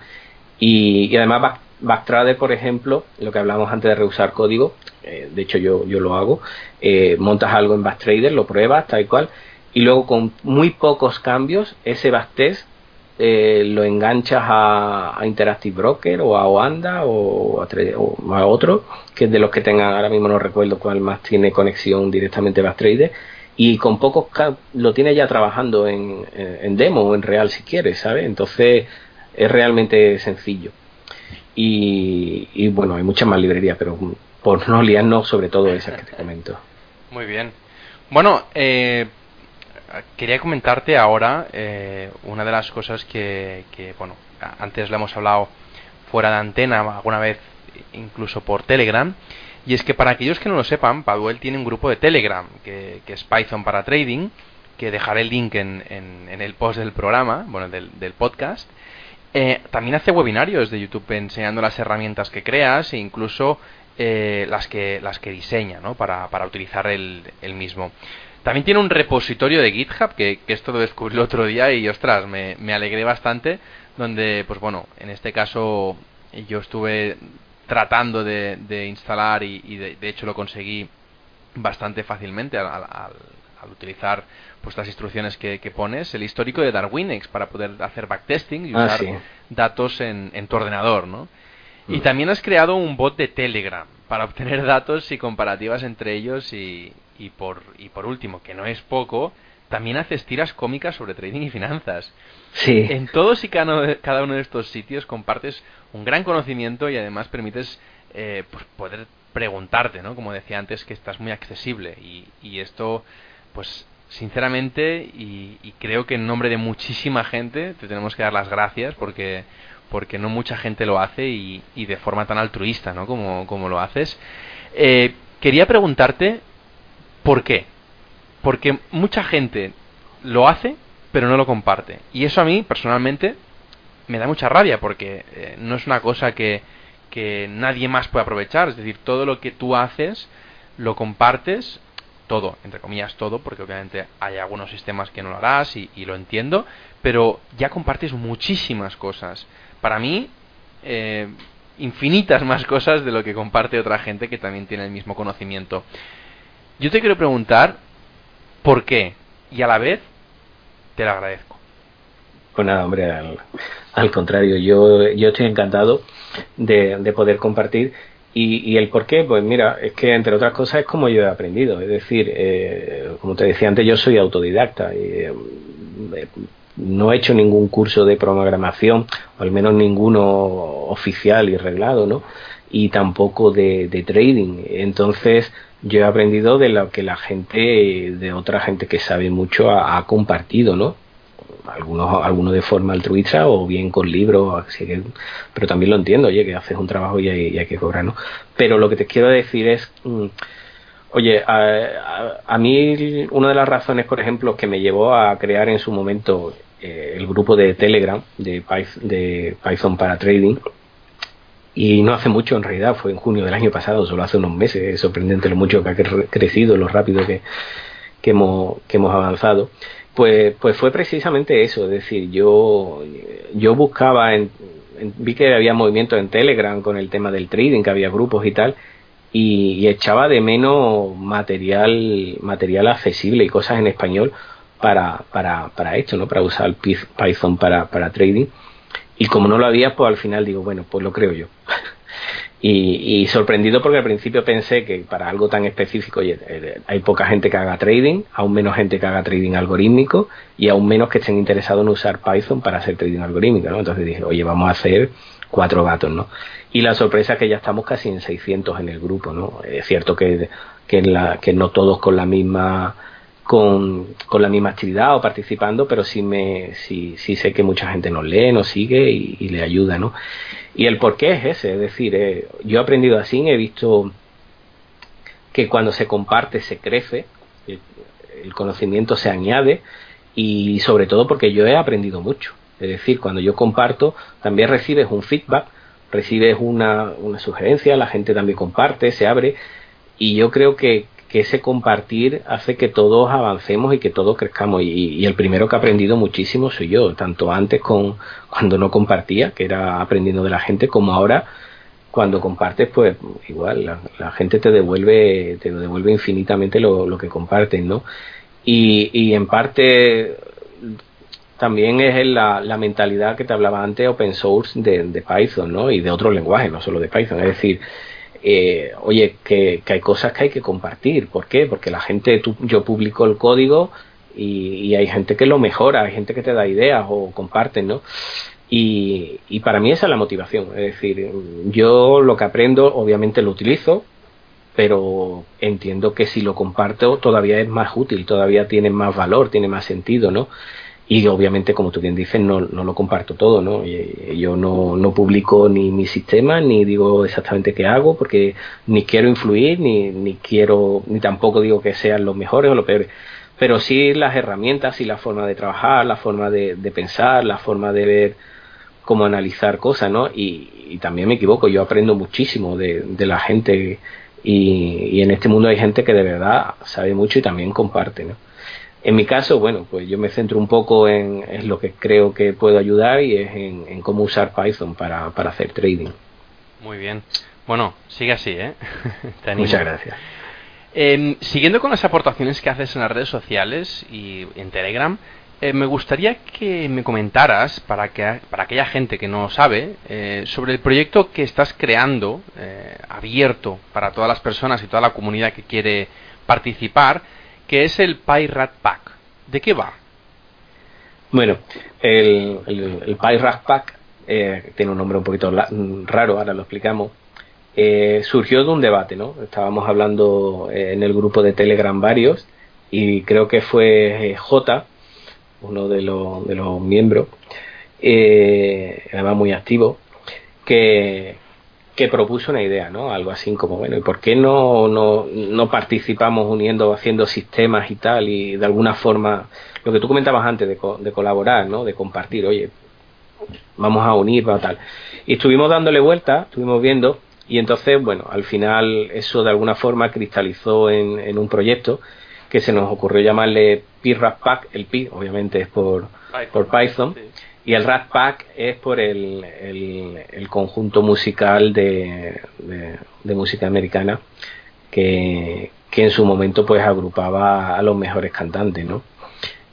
Y, además Backtrader, por ejemplo, lo que hablamos antes de reusar código, eh, de hecho yo, yo lo hago, eh, montas algo en Backtrader, lo pruebas tal y cual, y luego con muy pocos cambios, ese backtest eh, lo enganchas a, Interactive Broker o a Oanda o a, otro, que es de los que tengan, ahora mismo no recuerdo cuál más tiene conexión directamente Backtrader, y con pocos lo tiene ya trabajando en, en demo o en real si quieres, ¿sabes? Entonces es realmente sencillo. Y, bueno, hay muchas más librerías, pero por no liarnos sobre todo esas que te comento. Muy bien. Bueno, eh, quería comentarte ahora eh, una de las cosas que, que, bueno, antes le hemos hablado fuera de antena, alguna vez incluso por Telegram, y es que para aquellos que no lo sepan, Paduel tiene un grupo de Telegram, que, que es Python para Trading, que dejaré el link en, en, el post del programa, bueno, del podcast, eh, también hace webinarios de YouTube enseñando las herramientas que creas e incluso eh, las, que, las que diseña ¿no? para, para utilizar el, el, mismo. También tiene un repositorio de GitHub que, que esto lo descubrí el otro día y ostras, me, me alegré bastante. Donde, pues bueno, en este caso yo estuve tratando de, de instalar y, y de, de, hecho lo conseguí bastante fácilmente al, al, al utilizar pues las instrucciones que, pones, el histórico de Darwinex para poder hacer backtesting y ah, usar datos en, en, tu ordenador, ¿no? Y mm. también has creado un bot de Telegram para obtener datos y comparativas entre ellos y, y, por, y por último, que no es poco, también haces tiras cómicas sobre trading y finanzas. Sí. En todos y cada uno de estos sitios compartes un gran conocimiento y además permites eh, pues poder preguntarte, ¿no? Como decía antes, que estás muy accesible y, y esto, pues sinceramente, y, creo que en nombre de muchísima gente te tenemos que dar las gracias porque porque no mucha gente lo hace y, de forma tan altruista, ¿no? Como, como lo haces. Eh, quería preguntarte por qué. Porque mucha gente lo hace, pero no lo comparte. Y eso a mí, personalmente, me da mucha rabia porque eh, no es una cosa que, que nadie más puede aprovechar. Es decir, todo lo que tú haces lo compartes todo, entre comillas todo, porque obviamente hay algunos sistemas que no lo harás y, lo entiendo, pero ya compartes muchísimas cosas. Para mí, eh, infinitas más cosas de lo que comparte otra gente que también tiene el mismo conocimiento. Yo te quiero preguntar por qué y a la vez te lo agradezco. Pues nada, hombre, al, contrario, yo, yo estoy encantado de, de poder compartir y, el por qué, pues mira, es que entre otras cosas es como yo he aprendido. Es decir, eh, como te decía antes, yo soy autodidacta. Y, eh, no he hecho ningún curso de programación, o al menos ninguno oficial y reglado, ¿no? Y tampoco de, de trading. Entonces, yo he aprendido de lo que la gente, de otra gente que sabe mucho, ha compartido, ¿no? Algunos, algunos de forma altruista o bien con libros, así que, pero también lo entiendo, oye, que haces un trabajo y hay, que cobrar, ¿no? Pero lo que te quiero decir es, mm, oye, a, a, mí una de las razones, por ejemplo, que me llevó a crear en su momento eh, el grupo de Telegram de Python, de Python para Trading, y no hace mucho en realidad, fue en junio del año pasado, solo hace unos meses, es sorprendente lo mucho que ha crecido, lo rápido que, que, hemos, que hemos avanzado. Pues, pues fue precisamente eso, es decir, yo, yo buscaba, en, vi que había movimiento en Telegram con el tema del trading, que había grupos y tal, y, echaba de menos material, material accesible y cosas en español para, para, para esto, ¿no? Para usar Python para, para trading. Y como no lo había, pues al final digo, bueno, pues lo creo yo. y, sorprendido porque al principio pensé que para algo tan específico, eh, hay poca gente que haga trading, aún menos gente que haga trading algorítmico y aún menos que estén interesados en usar Python para hacer trading algorítmico, ¿no? Entonces dije, oye, vamos a hacer cuatro gatos, ¿no? Y la sorpresa es que ya estamos casi en 600 en el grupo, ¿no? Es cierto que, que, la, que no todos con la misma con, con, la misma actividad o participando, pero sí, me, sí, sí sé que mucha gente nos lee, nos sigue y, le ayuda, ¿no? Y el por qué es ese, es decir, eh, yo he aprendido así, he visto que cuando se comparte se crece, el, el conocimiento se añade y sobre todo porque yo he aprendido mucho. Es decir, cuando yo comparto, también recibes un feedback, recibes una, una sugerencia, la gente también comparte, se abre y yo creo que, que ese compartir hace que todos avancemos y que todos crezcamos. Y, el primero que ha aprendido muchísimo soy yo, tanto antes con cuando no compartía, que era aprendiendo de la gente, como ahora cuando compartes, pues igual la, gente te devuelve, te devuelve infinitamente lo, lo que comparten, ¿no? Y, y en parte también es la, la, mentalidad que te hablaba antes open source de, de Python, ¿no? Y de otros lenguajes, no solo de Python. Es decir, eh, oye, que, hay cosas que hay que compartir. ¿Por qué? Porque la gente, yo publico el código y, hay gente que lo mejora, hay gente que te da ideas o comparten, ¿no? Y, y para mí esa es la motivación. Es decir, yo lo que aprendo obviamente lo utilizo, pero entiendo que si lo comparto todavía es más útil, todavía tiene más valor, tiene más sentido, ¿no? Y obviamente como tú bien dices no, no lo comparto todo no yo no, no publico ni mi sistema ni digo exactamente qué hago porque ni quiero influir ni, ni quiero ni tampoco digo que sean los mejores o los peores pero sí las herramientas y la forma de trabajar la forma de, pensar la forma de ver cómo analizar cosas no y, también me equivoco yo aprendo muchísimo de, de la gente y, y en este mundo hay gente que de verdad sabe mucho y también comparte no en mi caso, bueno, pues yo me centro un poco en, lo que creo que puedo ayudar y es en, cómo usar Python para, para, hacer trading. Muy bien. Bueno, sigue así, ¿eh? Muchas gracias. Em, siguiendo con las aportaciones que haces en las redes sociales y en Telegram, eh, me gustaría que me comentaras, para, que, para aquella gente que no sabe, eh, sobre el proyecto que estás creando, eh, abierto para todas las personas y toda la comunidad que quiere participar, que es el PyRat Pack. ¿De qué va? Bueno, el, el, PyRat Pack eh, tiene un nombre un poquito raro, ahora lo explicamos. Eh, surgió de un debate, ¿no? Estábamos hablando eh, en el grupo de Telegram varios y creo que fue J, uno de, los, de los miembros, además muy activo, que, que propuso una idea, ¿no? Algo así como, bueno, ¿y por qué no, no, no participamos uniendo, haciendo sistemas y tal? Y de alguna forma, lo que tú comentabas antes de, de colaborar, ¿no? De compartir, oye, vamos a unir, para tal. Y estuvimos dándole vuelta, estuvimos viendo, y entonces, bueno, al final eso de alguna forma cristalizó en, en un proyecto que se nos ocurrió llamarle Pack, el Pi, obviamente es por Python. Por Python y el Rat Pack es por el, el, conjunto musical de, de, música americana que, que, en su momento pues agrupaba a los mejores cantantes, ¿no?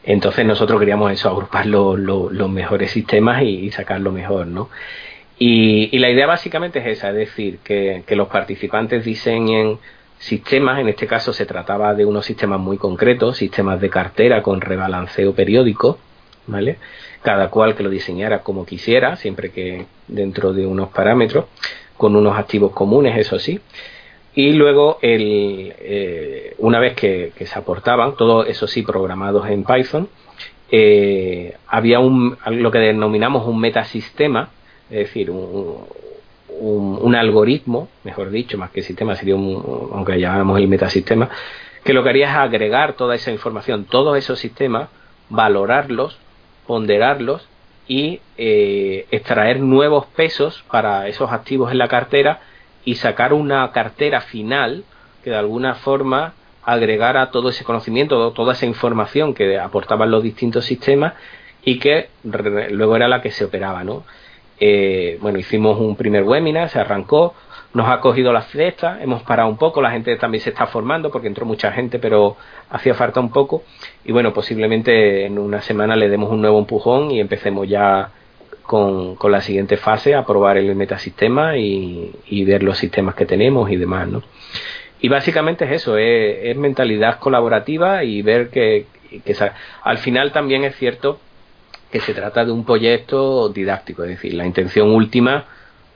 Entonces nosotros queríamos eso, agrupar los, los, mejores sistemas y, sacar lo mejor, ¿no? Y, y, la idea básicamente es esa, es decir, que, que los participantes diseñen sistemas, en este caso se trataba de unos sistemas muy concretos, sistemas de cartera con rebalanceo periódico, ¿vale? Cada cual que lo diseñara como quisiera, siempre que dentro de unos parámetros, con unos activos comunes, eso sí. Y luego, el, eh, una vez que, se aportaban, todo eso sí programados en Python, eh, había un, lo que denominamos un metasistema, es decir, un, un, algoritmo, mejor dicho, más que sistema, sería un, aunque llamáramos el metasistema, que lo que haría es agregar toda esa información, todos esos sistemas, valorarlos ponderarlos y eh, extraer nuevos pesos para esos activos en la cartera y sacar una cartera final que de alguna forma agregara todo ese conocimiento, toda esa información que aportaban los distintos sistemas y que luego era la que se operaba, ¿no? Eh, bueno, hicimos un primer webinar, se arrancó, nos ha cogido la fiesta, hemos parado un poco, la gente también se está formando porque entró mucha gente, pero hacía falta un poco. Y bueno, posiblemente en una semana le demos un nuevo empujón y empecemos ya con, con la siguiente fase, a probar el metasistema y, y ver los sistemas que tenemos y demás, ¿no? Y básicamente es eso, es, mentalidad colaborativa y ver que, que, al final también es cierto que se trata de un proyecto didáctico, es decir, la intención última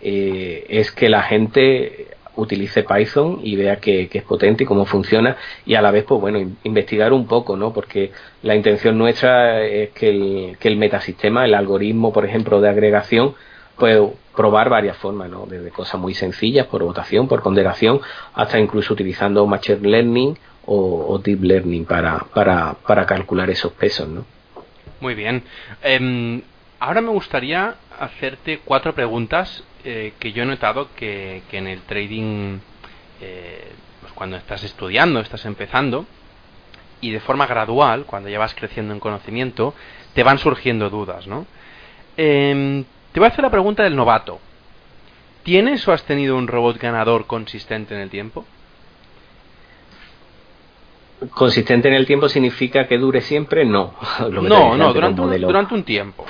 eh, es que la gente utilice Python y vea que, es potente y cómo funciona y a la vez, pues bueno, investigar un poco, ¿no? Porque la intención nuestra es que el, que el metasistema, el algoritmo, por ejemplo, de agregación, pues probar varias formas, ¿no? Desde cosas muy sencillas, por votación, por ponderación, hasta incluso utilizando Machine Learning o, Deep Learning para, para, para calcular esos pesos, ¿no? Muy bien. Em, ahora me gustaría hacerte cuatro preguntas eh, que yo he notado que, en el trading, eh, pues cuando estás estudiando, estás empezando, y de forma gradual, cuando ya vas creciendo en conocimiento, te van surgiendo dudas, ¿no? Em, te voy a hacer la pregunta del novato. ¿Tienes o has tenido un robot ganador consistente en el tiempo? consistente en el tiempo significa que dure siempre, no. no, no, durante un, durante un tiempo.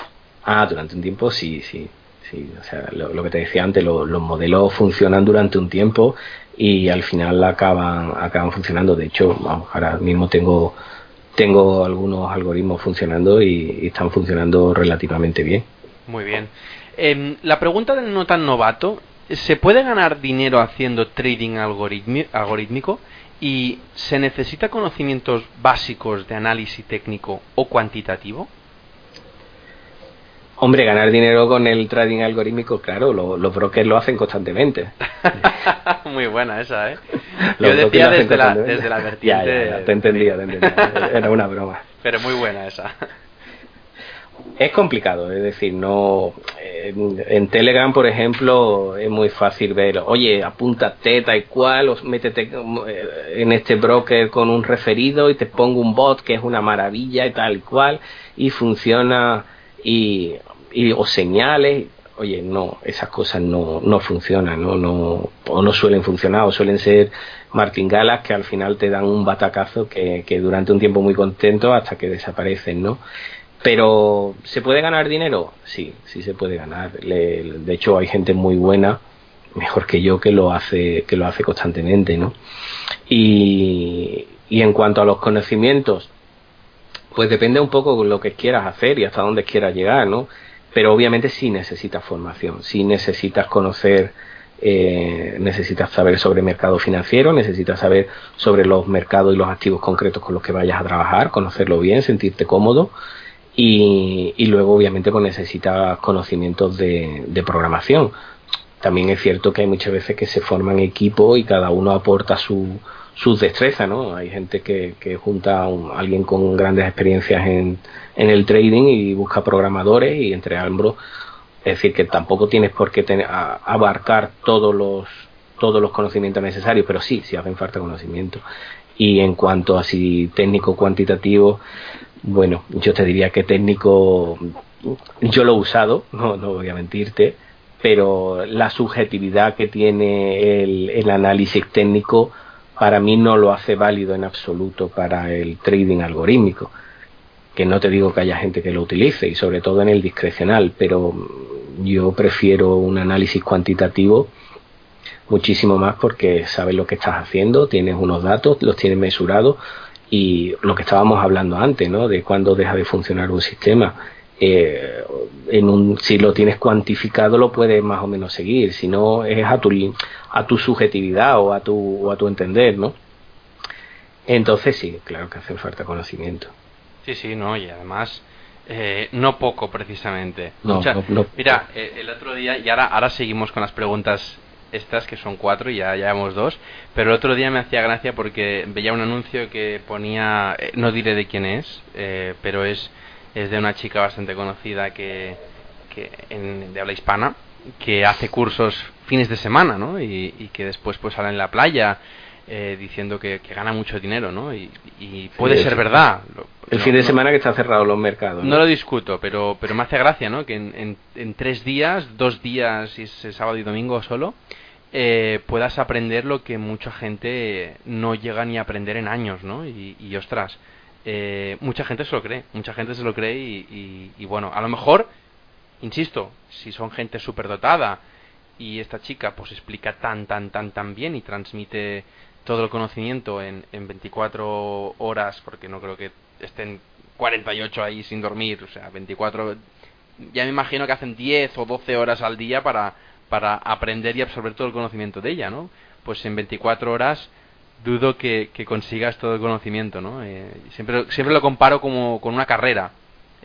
Ah, durante un tiempo sí, sí. sí. O sea, lo, que te decía antes, los modelos funcionan durante un tiempo y al final acaban, acaban funcionando. De hecho, ahora mismo tengo, tengo algunos algoritmos funcionando y, están funcionando relativamente bien. Muy bien. Em, la pregunta del no tan novato, ¿se puede ganar dinero haciendo trading algorítmico? ¿Y se necesita conocimientos básicos de análisis técnico o cuantitativo? Hombre, ganar dinero con el trading algorítmico, claro, los brokers lo hacen constantemente. Muy buena esa, ¿eh? Yo decía desde la, desde la, vertiente... Ya, te entendía, te entendía. Era una broma. Pero muy buena esa. Es complicado, es decir, no. En, Telegram, por ejemplo, es muy fácil ver, oye, apúntate tal cual, o métete eh, en este broker con un referido y te pongo un bot que es una maravilla y tal cual, y funciona, y, y o señales, oye, no, esas cosas no, no funcionan, ¿no? No, o no suelen funcionar, o suelen ser martingalas que al final te dan un batacazo que, que durante un tiempo muy contento hasta que desaparecen, ¿no? Pero, ¿se puede ganar dinero? Sí, sí se puede ganar. de hecho, hay gente muy buena, mejor que yo, que lo hace, que lo hace constantemente, ¿no? Y, y en cuanto a los conocimientos, pues depende un poco de lo que quieras hacer y hasta dónde quieras llegar, ¿no? Pero obviamente sí necesitas formación, sí necesitas conocer, eh, necesitas saber sobre mercado financiero, necesitas saber sobre los mercados y los activos concretos con los que vayas a trabajar, conocerlo bien, sentirte cómodo y, y luego obviamente pues necesita conocimientos de, de, programación. También es cierto que hay muchas veces que se forman equipos y cada uno aporta su, sus destrezas, ¿no? Hay gente que, junta a, alguien con grandes experiencias en, en el trading y busca programadores y entre ambos, es decir, que tampoco tienes por qué tener, abarcar todos los conocimientos necesarios, pero sí, sí hacen falta conocimiento. Y en cuanto a así técnico cuantitativo, bueno, yo te diría que técnico, yo lo he usado, no, no voy a mentirte, pero la subjetividad que tiene el, el análisis técnico para mí no lo hace válido en absoluto para el trading algorítmico. Que no te digo que haya gente que lo utilice, y sobre todo en el discrecional, pero yo prefiero un análisis cuantitativo muchísimo más porque sabes lo que estás haciendo, tienes unos datos, los tienes mesurados y lo que estábamos hablando antes, ¿no? De cuándo deja de funcionar un sistema. Eh, en un, si lo tienes cuantificado lo puedes más o menos seguir, si no es a tu, a tu subjetividad o a tu, o a tu entender, ¿no? Entonces sí, claro que hace falta conocimiento. Sí, sí, no, y además eh, no poco precisamente. No, mira, eh, el otro día, y ahora, ahora seguimos con las preguntas estas que son cuatro y ya llevamos dos, pero el otro día me hacía gracia porque veía un anuncio que ponía, eh, no diré de quién es, eh, pero es, es de una chica bastante conocida que, que en, de habla hispana que hace cursos fines de semana, ¿no? Y, y que después pues sale en la playa eh, diciendo que, gana mucho dinero, ¿no? Y, puede ser verdad. El fin de semana que está cerrado los mercados. ¿no? lo discuto, pero, pero me hace gracia, ¿no? Que en, en, tres días, dos días, y es sábado y domingo solo, eh, puedas aprender lo que mucha gente no llega ni a aprender en años, ¿no? Y, y ostras, eh, mucha gente se lo cree, mucha gente se lo cree y, y, bueno, a lo mejor insisto, si son gente superdotada y esta chica pues explica tan, tan, tan, tan bien y transmite todo el conocimiento en, en 24 horas, porque no creo que estén 48 ahí sin dormir, o sea, 24, ya me imagino que hacen 10 o 12 horas al día para, para aprender y absorber todo el conocimiento de ella, ¿no? Pues en 24 horas dudo que, consigas todo el conocimiento, ¿no? Eh, siempre, siempre lo comparo como con una carrera.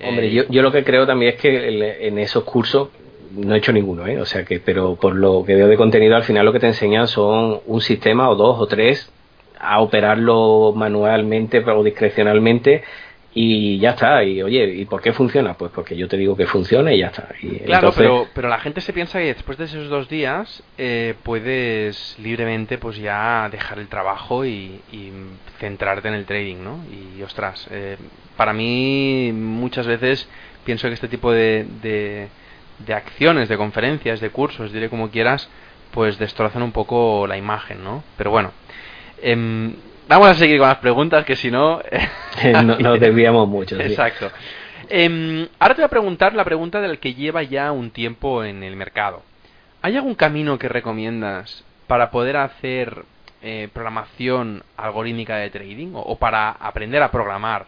Hombre, yo, yo lo que creo también es que en esos cursos no he hecho ninguno, ¿eh? O sea que, pero por lo que veo de contenido, al final lo que te enseñan son un sistema o dos o tres a operarlo manualmente o discrecionalmente y ya está. Y oye, ¿y por qué funciona? Pues porque yo te digo que funciona y ya está. claro, pero, pero la gente se piensa que después de esos dos días eh, puedes libremente pues ya dejar el trabajo y, centrarte en el trading, ¿no? Y ostras, eh, para mí muchas veces pienso que este tipo de, de, acciones, de conferencias, de cursos, diré como quieras, pues destrozan un poco la imagen, ¿no? Pero bueno. Em, Vamos a seguir con las preguntas, que si no... nos desviamos mucho. Exacto. Em, ahora te voy a preguntar la pregunta del que lleva ya un tiempo en el mercado. ¿Hay algún camino que recomiendas para poder hacer eh, programación algorítmica de trading o, para aprender a programar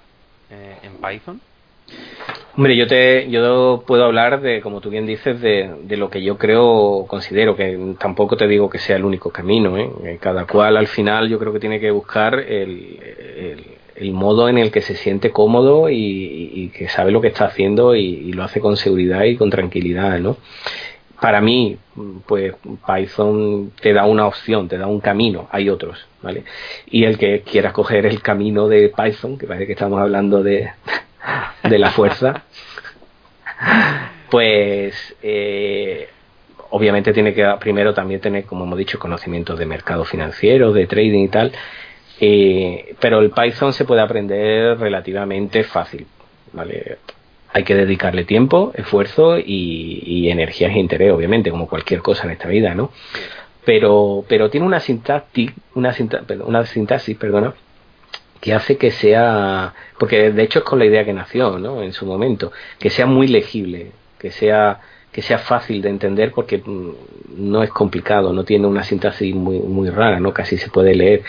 eh, en Python? Hombre, yo te, yo puedo hablar de, como tú bien dices, de, de, lo que yo creo, considero que tampoco te digo que sea el único camino. ¿eh? eh cada cual al final yo creo que tiene que buscar el, el, modo en el que se siente cómodo y, que sabe lo que está haciendo y, lo hace con seguridad y con tranquilidad, ¿no? Para mí, pues Python te da una opción, te da un camino, hay otros, ¿vale? Y el que quiera escoger el camino de Python, que parece que estamos hablando de, de la fuerza, pues eh, obviamente tiene que primero también tener, como hemos dicho, conocimientos de mercado financiero, de trading y tal, eh, pero el Python se puede aprender relativamente fácil, ¿vale? Hay que dedicarle tiempo, esfuerzo y, energías e interés, obviamente, como cualquier cosa en esta vida, ¿no? Pero, pero tiene una sintaxis, una, una sintaxis, perdona, que hace que sea, porque de hecho es con la idea que nació, ¿no? En su momento, que sea muy legible, que sea que sea fácil de entender porque mm, no es complicado, no tiene una sintaxis muy, muy rara, ¿no? Casi se puede leer.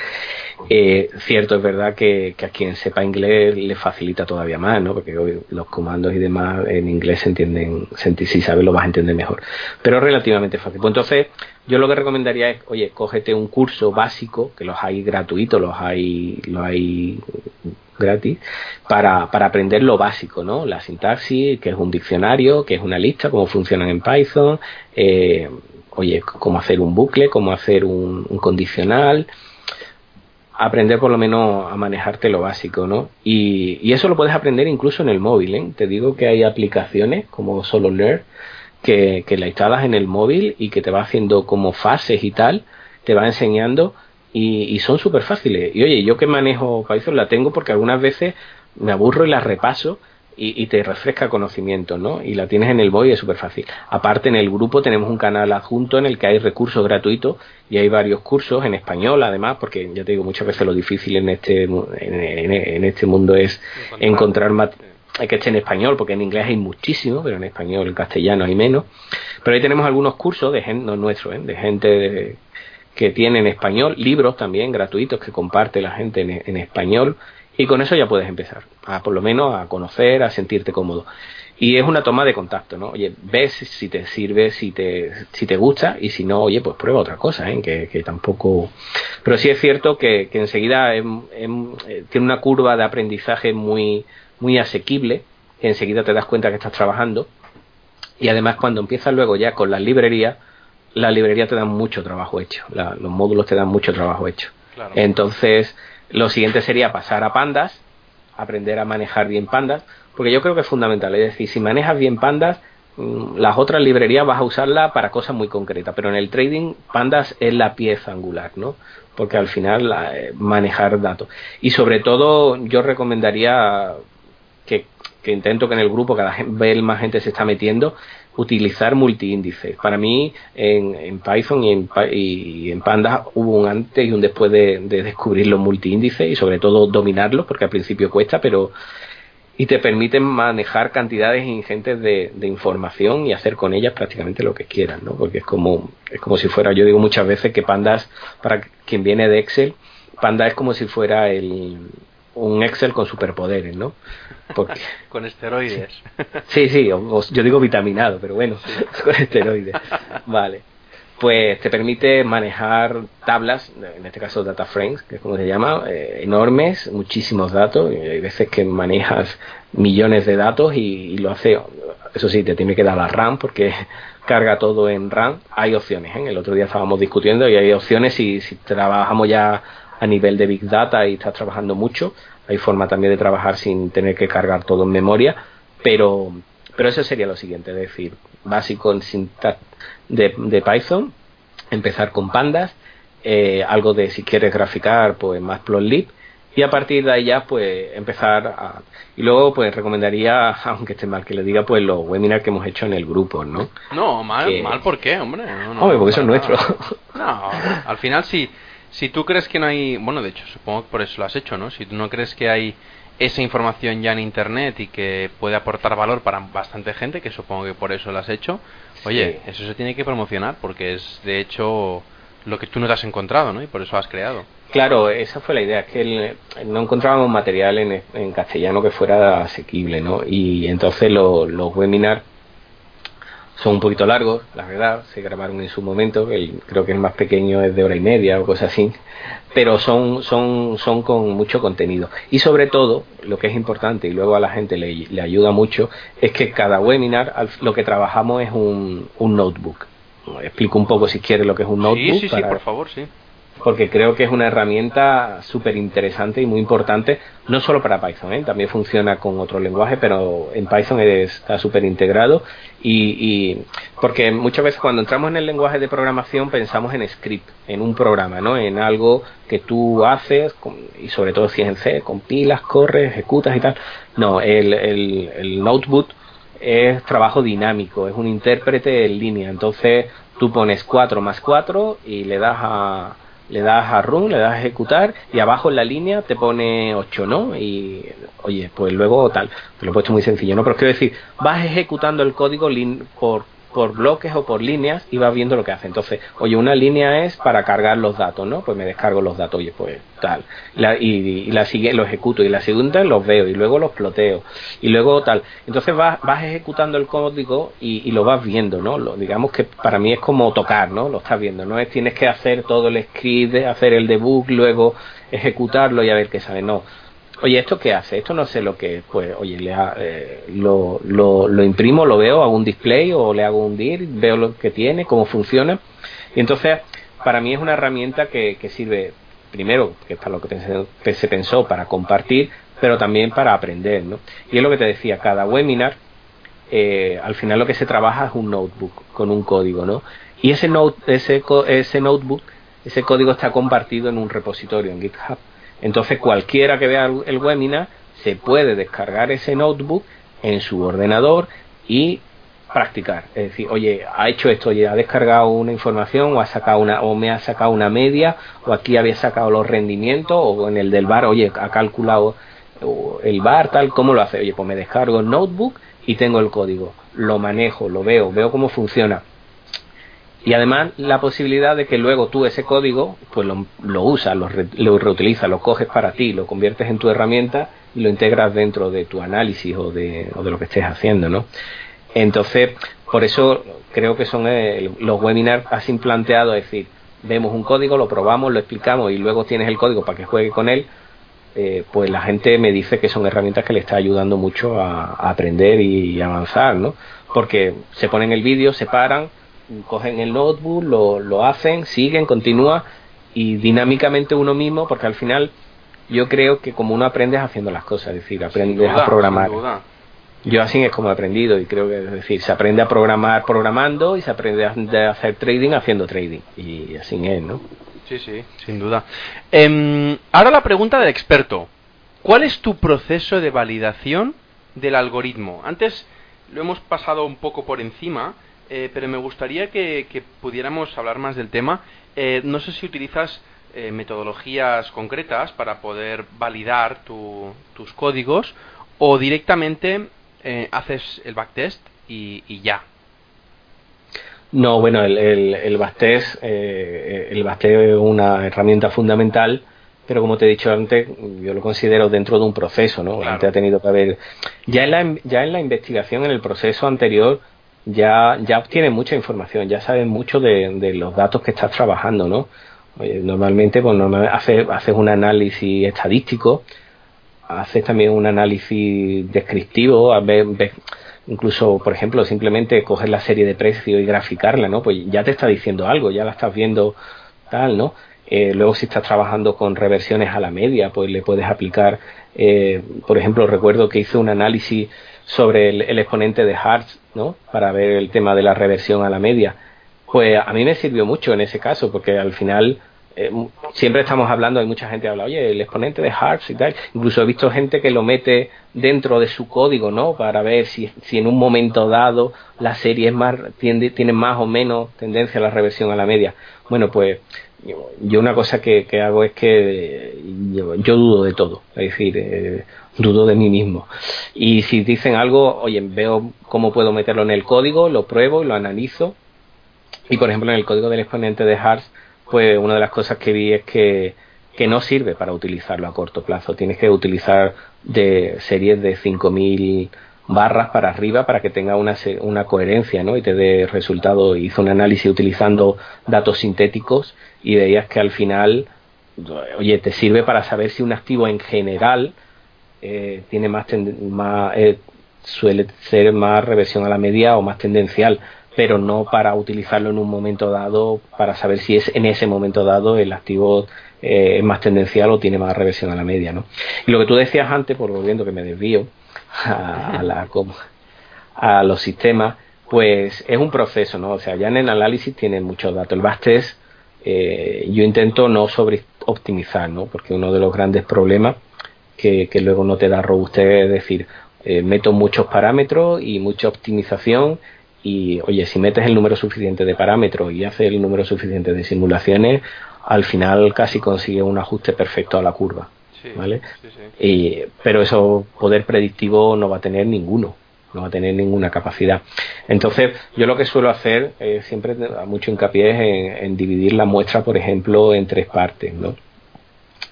Eh, cierto, es verdad que, a quien sepa inglés le facilita todavía más, ¿no? Porque los comandos y demás en inglés se entienden, si sabes lo vas a entender mejor. Pero relativamente fácil. Pues entonces, yo lo que recomendaría es, oye, cógete un curso básico, que los hay gratuitos, los hay, los hay gratis para, para aprender lo básico, ¿no? La sintaxis, que es un diccionario, que es una lista, cómo funcionan en Python, eh, oye, cómo hacer un bucle, cómo hacer un, condicional, aprender por lo menos a manejarte lo básico, ¿no? Y, eso lo puedes aprender incluso en el móvil, ¿eh? Te digo que hay aplicaciones como Solo Learn que, que la instalas en el móvil y que te va haciendo como fases y tal, te va enseñando y, son súper fáciles. Y oye, yo que manejo Python la tengo porque algunas veces me aburro y la repaso y, te refresca conocimiento, ¿no? Y la tienes en el BOI y es súper fácil. Aparte, en el grupo tenemos un canal adjunto en el que hay recursos gratuitos y hay varios cursos en español, además, porque ya te digo, muchas veces lo difícil en este, en, este mundo es encontrar hay que esté en español, porque en inglés hay muchísimo, pero en español, en castellano hay menos. Pero ahí tenemos algunos cursos de gente, no nuestros, ¿eh? de gente de, que tiene en español, libros también gratuitos que comparte la gente en, español y con eso ya puedes empezar, a por lo menos a conocer, a sentirte cómodo. Y es una toma de contacto, ¿no? Oye, ves si te sirve, si te, si te gusta y si no, oye, pues prueba otra cosa, ¿eh? Que, que tampoco... Pero sí es cierto que, que enseguida eh, tiene una curva de aprendizaje muy, muy asequible, enseguida te das cuenta que estás trabajando y además cuando empiezas luego ya con las librerías, la librería te da mucho trabajo hecho, los módulos te dan mucho trabajo hecho. Entonces, lo siguiente sería pasar a pandas, aprender a manejar bien pandas, porque yo creo que es fundamental. Es decir, si manejas bien pandas, mm, las otras librerías vas a usarla para cosas muy concretas, pero en el trading pandas es la pieza angular, ¿no? Porque al final eh, manejar datos. Y sobre todo yo recomendaría que, que intento que en el grupo cada vez más gente se está metiendo, utilizar multiíndices. Para mí, en, Python y en, y en, Pandas hubo un antes y un después de, descubrir los multiíndices y sobre todo dominarlos, porque al principio cuesta, pero y te permiten manejar cantidades ingentes de, información y hacer con ellas prácticamente lo que quieras, ¿no? Porque es como, es como si fuera, yo digo muchas veces que Pandas, para quien viene de Excel, Panda es como si fuera el, un Excel con superpoderes, ¿no? Porque, con esteroides. Sí, sí, yo digo vitaminado, pero bueno, con esteroides. Vale pues te permite manejar tablas, en este caso data frames, que es como se llama, eh, enormes, muchísimos datos. hay veces que manejas millones de datos y, lo hace, eso sí, te tiene que dar la RAM porque carga todo en RAM. Hay opciones, ¿eh? el otro día estábamos discutiendo y hay opciones si, si trabajamos ya a nivel de Big Data y estás trabajando mucho, hay forma también de trabajar sin tener que cargar todo en memoria, pero, pero eso sería lo siguiente, es decir, básico en sintax de, Python, empezar con pandas, eh, algo de si quieres graficar, pues más plotlib, y a partir de ahí ya pues empezar a y luego pues recomendaría aunque esté mal que le diga pues los webinars que hemos hecho en el grupo no no mal mal por qué hombre no, hombre porque son nuestros. No al final si si tú crees que no hay bueno de hecho supongo que por eso lo has hecho no si tú no crees que hay esa información ya en internet y que puede aportar valor para bastante gente, que supongo que por eso lo has hecho, oye, eso se tiene que promocionar porque es de hecho lo que tú nos has encontrado, ¿no? Y por eso has creado. Claro, esa fue la idea, que no encontrábamos material en, castellano que fuera asequible, ¿no? Y entonces los webinars son un poquito largos, la verdad, se grabaron en su momento, el, creo que el más pequeño es de hora y media o cosas así, pero son, son, son con mucho contenido. Y sobre todo, lo que es importante y luego a la gente le, le ayuda mucho, es que cada webinar lo que trabajamos es un, un notebook. Explico un poco si quieres lo que es un notebook. Sí, sí, sí, por favor, sí porque creo que es una herramienta súper interesante y muy importante, no solo para Python, ¿eh? también funciona con otro lenguaje, pero en Python está súper integrado y, porque muchas veces cuando entramos en el lenguaje de programación pensamos en script, en un programa, ¿no? en algo que tú haces y sobre todo si es en C, compilas, corres, ejecutas y tal. No, el, el, el notebook es trabajo dinámico, es un intérprete en línea, entonces tú pones 4 más 4 y le das a le das a run, le das a ejecutar y abajo en la línea te pone 8, ¿no? Y oye, pues luego tal, te lo he puesto muy sencillo, ¿no? Pero quiero decir, vas ejecutando el código por por bloques o por líneas y vas viendo lo que hace. Entonces, oye, una línea es para cargar los datos, ¿no? Pues me descargo los datos, oye, pues tal. La, y, la sigue, lo ejecuto y la segunda los veo y luego los ploteo y luego tal. Entonces vas, vas ejecutando el código y, lo vas viendo, ¿no? Lo, digamos que para mí es como tocar, ¿no? Lo estás viendo, no es tienes que hacer todo el script, hacer el debug, luego ejecutarlo y a ver qué sale, no oye, ¿esto qué hace? Esto no sé lo que es. Pues, oye, le eh, lo, lo, lo, imprimo, lo veo, hago un display o le hago un dir, veo lo que tiene, cómo funciona. Y entonces, para mí es una herramienta que, que sirve, primero, que es para lo que, se pensó, para compartir, pero también para aprender, ¿no? Y es lo que te decía, cada webinar, eh, al final lo que se trabaja es un notebook con un código, ¿no? Y ese, note, ese, ese notebook, ese código está compartido en un repositorio en GitHub. Entonces cualquiera que vea el webinar se puede descargar ese notebook en su ordenador y practicar. Es decir, oye, ha hecho esto, oye, ha descargado una información o ha sacado una, o me ha sacado una media, o aquí había sacado los rendimientos, o en el del bar, oye, ha calculado el bar, tal, ¿cómo lo hace? Oye, pues me descargo el notebook y tengo el código. Lo manejo, lo veo, veo cómo funciona y además la posibilidad de que luego tú ese código pues lo, lo usas, lo, lo, reutilizas, lo coges para ti, lo conviertes en tu herramienta y lo integras dentro de tu análisis o de, o de lo que estés haciendo, ¿no? Entonces, por eso creo que son eh, los webinars así planteados, es decir, vemos un código, lo probamos, lo explicamos y luego tienes el código para que juegue con él, eh, pues la gente me dice que son herramientas que le está ayudando mucho a, a aprender y avanzar, ¿no? Porque se ponen el vídeo, se paran, cogen el notebook, lo, lo hacen, siguen, continúa y dinámicamente uno mismo, porque al final yo creo que como uno aprende haciendo las cosas, es decir, aprendes a programar. Yo así es como he aprendido y creo que es decir, se aprende a programar programando y se aprende a hacer trading haciendo trading y así es, ¿no? Sí, sí, sin duda. Em, ahora la pregunta del experto. ¿Cuál es tu proceso de validación del algoritmo? Antes lo hemos pasado un poco por encima, eh, pero me gustaría que, pudiéramos hablar más del tema. Eh, no sé si utilizas eh, metodologías concretas para poder validar tus códigos o directamente haces el backtest y, y ya. No, bueno, el, el, el backtest, eh, el backtest es una herramienta fundamental, pero como te he dicho antes, yo lo considero dentro de un proceso, ¿no? Antes ha tenido que haber, ya en la, ya en la investigación, en el proceso anterior, ya, ya obtienes mucha información, ya sabes mucho de, los datos que estás trabajando, ¿no? normalmente, pues normalmente haces, haces un análisis estadístico, haces también un análisis descriptivo, ves, incluso, por ejemplo, simplemente coger la serie de precios y graficarla, ¿no? Pues ya te está diciendo algo, ya la estás viendo tal, ¿no? Eh, luego si estás trabajando con reversiones a la media, pues le puedes aplicar, eh, por ejemplo, recuerdo que hice un análisis sobre el, exponente de Hartz, ¿no? Para ver el tema de la reversión a la media. Pues a mí me sirvió mucho en ese caso, porque al final eh, siempre estamos hablando, hay mucha gente que habla, oye, el exponente de Hartz y tal. Incluso he visto gente que lo mete dentro de su código, ¿no? Para ver si, si en un momento dado la serie es más, tiende, tiene más o menos tendencia a la reversión a la media. Bueno, pues yo una cosa que, hago es que yo, dudo de todo, es decir, eh, dudo de mí mismo. Y si dicen algo, oye, veo cómo puedo meterlo en el código, lo pruebo, lo analizo. Y por ejemplo, en el código del exponente de Hartz, pues una de las cosas que vi es que, que no sirve para utilizarlo a corto plazo. Tienes que utilizar de series de 5000 barras para arriba para que tenga una, una coherencia ¿no? y te dé resultado. Hizo un análisis utilizando datos sintéticos y veías que al final, oye, te sirve para saber si un activo en general eh, tiene más, más eh, suele ser más reversión a la media o más tendencial, pero no para utilizarlo en un momento dado para saber si es en ese momento dado el activo eh, es más tendencial o tiene más reversión a la media, ¿no? Y lo que tú decías antes, por volviendo que me desvío a, la, a los sistemas, pues es un proceso, ¿no? O sea, ya en el análisis tienen muchos datos. El Bastes eh, yo intento no sobre optimizar, ¿no? Porque uno de los grandes problemas que, que luego no te da robustez es decir, eh, meto muchos parámetros y mucha optimización y oye, si metes el número suficiente de parámetros y haces el número suficiente de simulaciones, al final casi consigue un ajuste perfecto a la curva. ¿vale? Y, pero eso poder predictivo no va a tener ninguno no va a tener ninguna capacidad. Entonces, yo lo que suelo hacer, eh, siempre a mucho hincapié es en, dividir la muestra, por ejemplo, en tres partes, ¿no?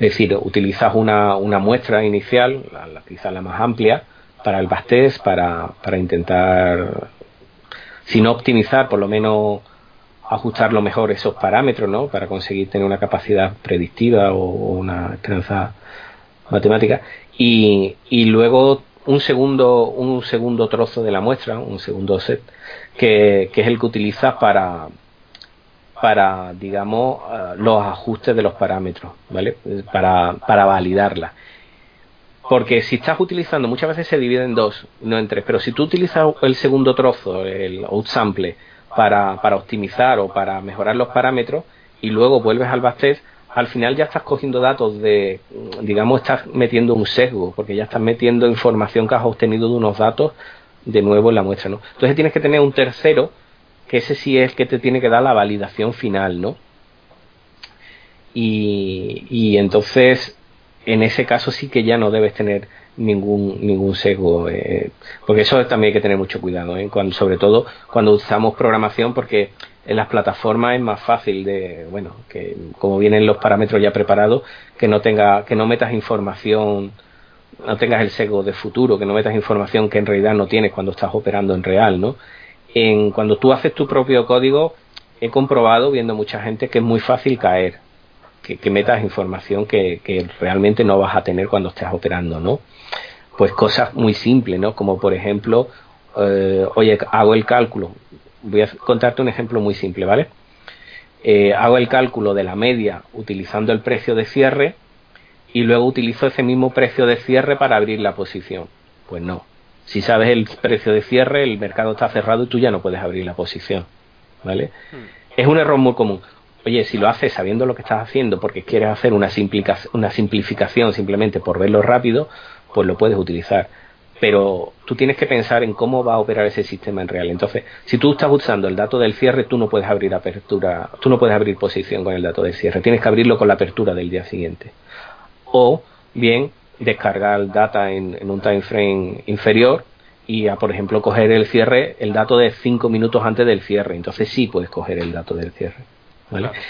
Es decir, utilizas una, muestra inicial, la, la más amplia, para el bastés, para, intentar, si no optimizar, por lo menos ajustar lo mejor esos parámetros, ¿no? Para conseguir tener una capacidad predictiva o, una esperanza matemática. Y luego un segundo, un segundo trozo de la muestra, un segundo set, que, es el que utilizas para, para digamos, eh, los ajustes de los parámetros, ¿vale? Para, para validarla. Porque si estás utilizando, muchas veces se divide en dos, no en tres, pero si tú utilizas el segundo trozo, el outsample, para, para optimizar o para mejorar los parámetros, y luego vuelves al bastez, al final ya estás cogiendo datos de, digamos, estás metiendo un sesgo, porque ya estás metiendo información que has obtenido de unos datos de nuevo en la muestra, ¿no? Entonces tienes que tener un tercero, que ese sí es que te tiene que dar la validación final, ¿no? Y, y entonces, en ese caso sí que ya no debes tener ningún ningún sesgo eh, porque eso también hay que tener mucho cuidado ¿eh? cuando sobre todo cuando usamos programación porque en las plataformas es más fácil de, bueno, que como vienen los parámetros ya preparados, que no tenga, que no metas información, no tengas el sesgo de futuro, que no metas información que en realidad no tienes cuando estás operando en real, ¿no? En, cuando tú haces tu propio código, he comprobado, viendo mucha gente, que es muy fácil caer, que, metas información que, que realmente no vas a tener cuando estés operando, ¿no? Pues cosas muy simples, ¿no? Como por ejemplo, eh, oye, hago el cálculo, voy a contarte un ejemplo muy simple, ¿vale? Eh, hago el cálculo de la media utilizando el precio de cierre y luego utilizo ese mismo precio de cierre para abrir la posición. Pues no. Si sabes el precio de cierre, el mercado está cerrado y tú ya no puedes abrir la posición. ¿Vale? Hmm. Es un error muy común. Oye, si lo haces sabiendo lo que estás haciendo porque quieres hacer una, una simplificación simplemente por verlo rápido, pues lo puedes utilizar pero tú tienes que pensar en cómo va a operar ese sistema en real. Entonces, si tú estás usando el dato del cierre, tú no puedes abrir apertura, tú no puedes abrir posición con el dato del cierre, tienes que abrirlo con la apertura del día siguiente. O bien descargar data en, un time frame inferior y a, por ejemplo, coger el cierre, el dato de 5 minutos antes del cierre. Entonces sí puedes coger el dato del cierre.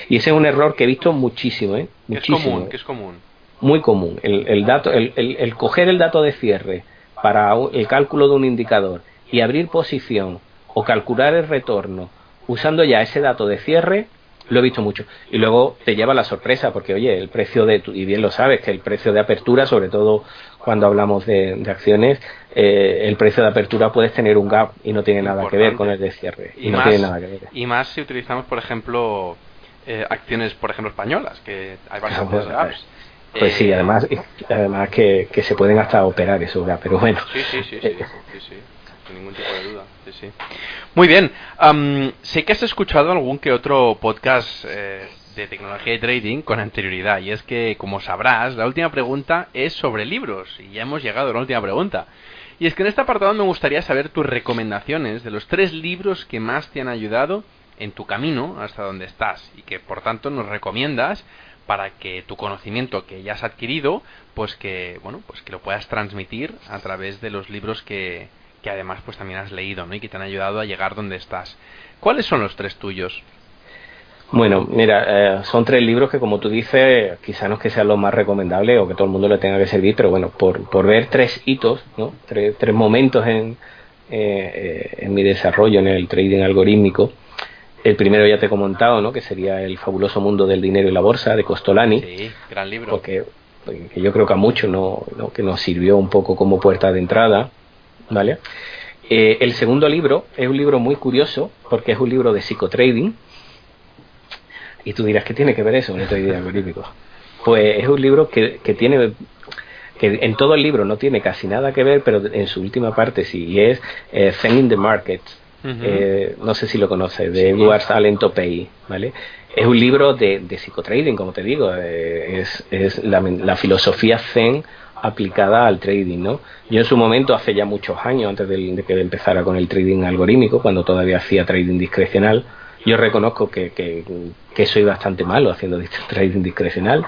Y ese es un error que he visto muchísimo, ¿eh? Muchísimo. Es común, que es común. Muy común. El, el dato, el, el, coger el dato de cierre para el cálculo de un indicador y abrir posición o calcular el retorno usando ya ese dato de cierre lo he visto mucho. Y luego te lleva la sorpresa, porque oye, el precio de, y bien lo sabes, que el precio de apertura, sobre todo cuando hablamos de, acciones, eh, el precio de apertura puedes tener un gap y no tiene nada que ver con el de cierre. Y, no tiene nada que ver. Y más si utilizamos, por ejemplo, eh, acciones, por ejemplo, españolas, que hay varios pues, gaps. Pues sí, eh, además, además que, que, se pueden hasta operar esos gaps, pero bueno. Sí, sí, sí, sí, sí, sin ningún tipo de duda. Sí, sí. Muy bien. sé que has escuchado algún que otro podcast eh, de tecnología y trading con anterioridad. Y es que, como sabrás, la última pregunta es sobre libros. Y ya hemos llegado a la última pregunta. Y es que en este apartado me gustaría saber tus recomendaciones de los tres libros que más te han ayudado en tu camino hasta donde estás y que por tanto nos recomiendas para que tu conocimiento que ya has adquirido pues que bueno pues que lo puedas transmitir a través de los libros que, que además pues también has leído, ¿no? Y que te han ayudado a llegar donde estás. ¿Cuáles son los tres tuyos? Bueno, mira, eh, son tres libros que como tú dices, quizá no es que sean los más recomendables o que todo el mundo le tenga que servir, pero bueno, por, por ver tres hitos, ¿no? tres, tres momentos en, eh, en mi desarrollo en el trading algorítmico. El primero ya te he comentado, ¿no? Que sería El fabuloso mundo del dinero y la bolsa de Costolani. Sí, gran libro. Porque, que yo creo que a muchos no, no, que nos sirvió un poco como puerta de entrada ¿vale? Eh, el segundo libro es un libro muy curioso porque es un libro de psicotrading. Y tú dirás, ¿qué tiene que ver eso con el trading algorítmico? Pues es un libro que, que tiene que en todo el libro no tiene casi nada que ver, pero en su última parte sí, y es eh, in the Market. Eh, no sé si lo conoces, de Edward Allen Topey, ¿vale? Es un libro de, de psicotrading, como te digo, eh, es, es la, la, filosofía Zen aplicada al trading, ¿no? Yo en su momento, hace ya muchos años, antes de, que empezara con el trading algorítmico, cuando todavía hacía trading discrecional, yo reconozco que, que, soy bastante malo haciendo trading discrecional,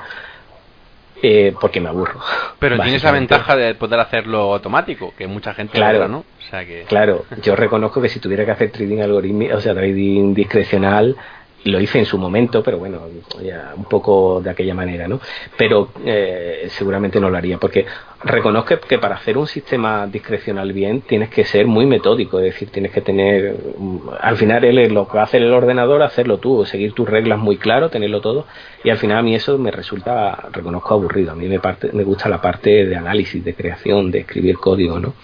eh, porque me aburro. Pero tiene esa ventaja de poder hacerlo automático, que mucha gente claro, ¿no? O sea que... Claro, yo reconozco que si tuviera que hacer trading algorítmico, o sea, trading discrecional, lo hice en su momento, pero bueno, ya un poco de aquella manera, ¿no? Pero eh, seguramente no lo haría, porque reconozco que para hacer un sistema discrecional bien tienes que ser muy metódico, es decir, tienes que tener, mm, al final él, lo que va a hacer el ordenador, hacerlo tú, seguir tus reglas muy claro, tenerlo todo, y al final a mí eso me resulta, reconozco, aburrido, a mí me, parte, me gusta la parte de análisis, de creación, de escribir código, ¿no?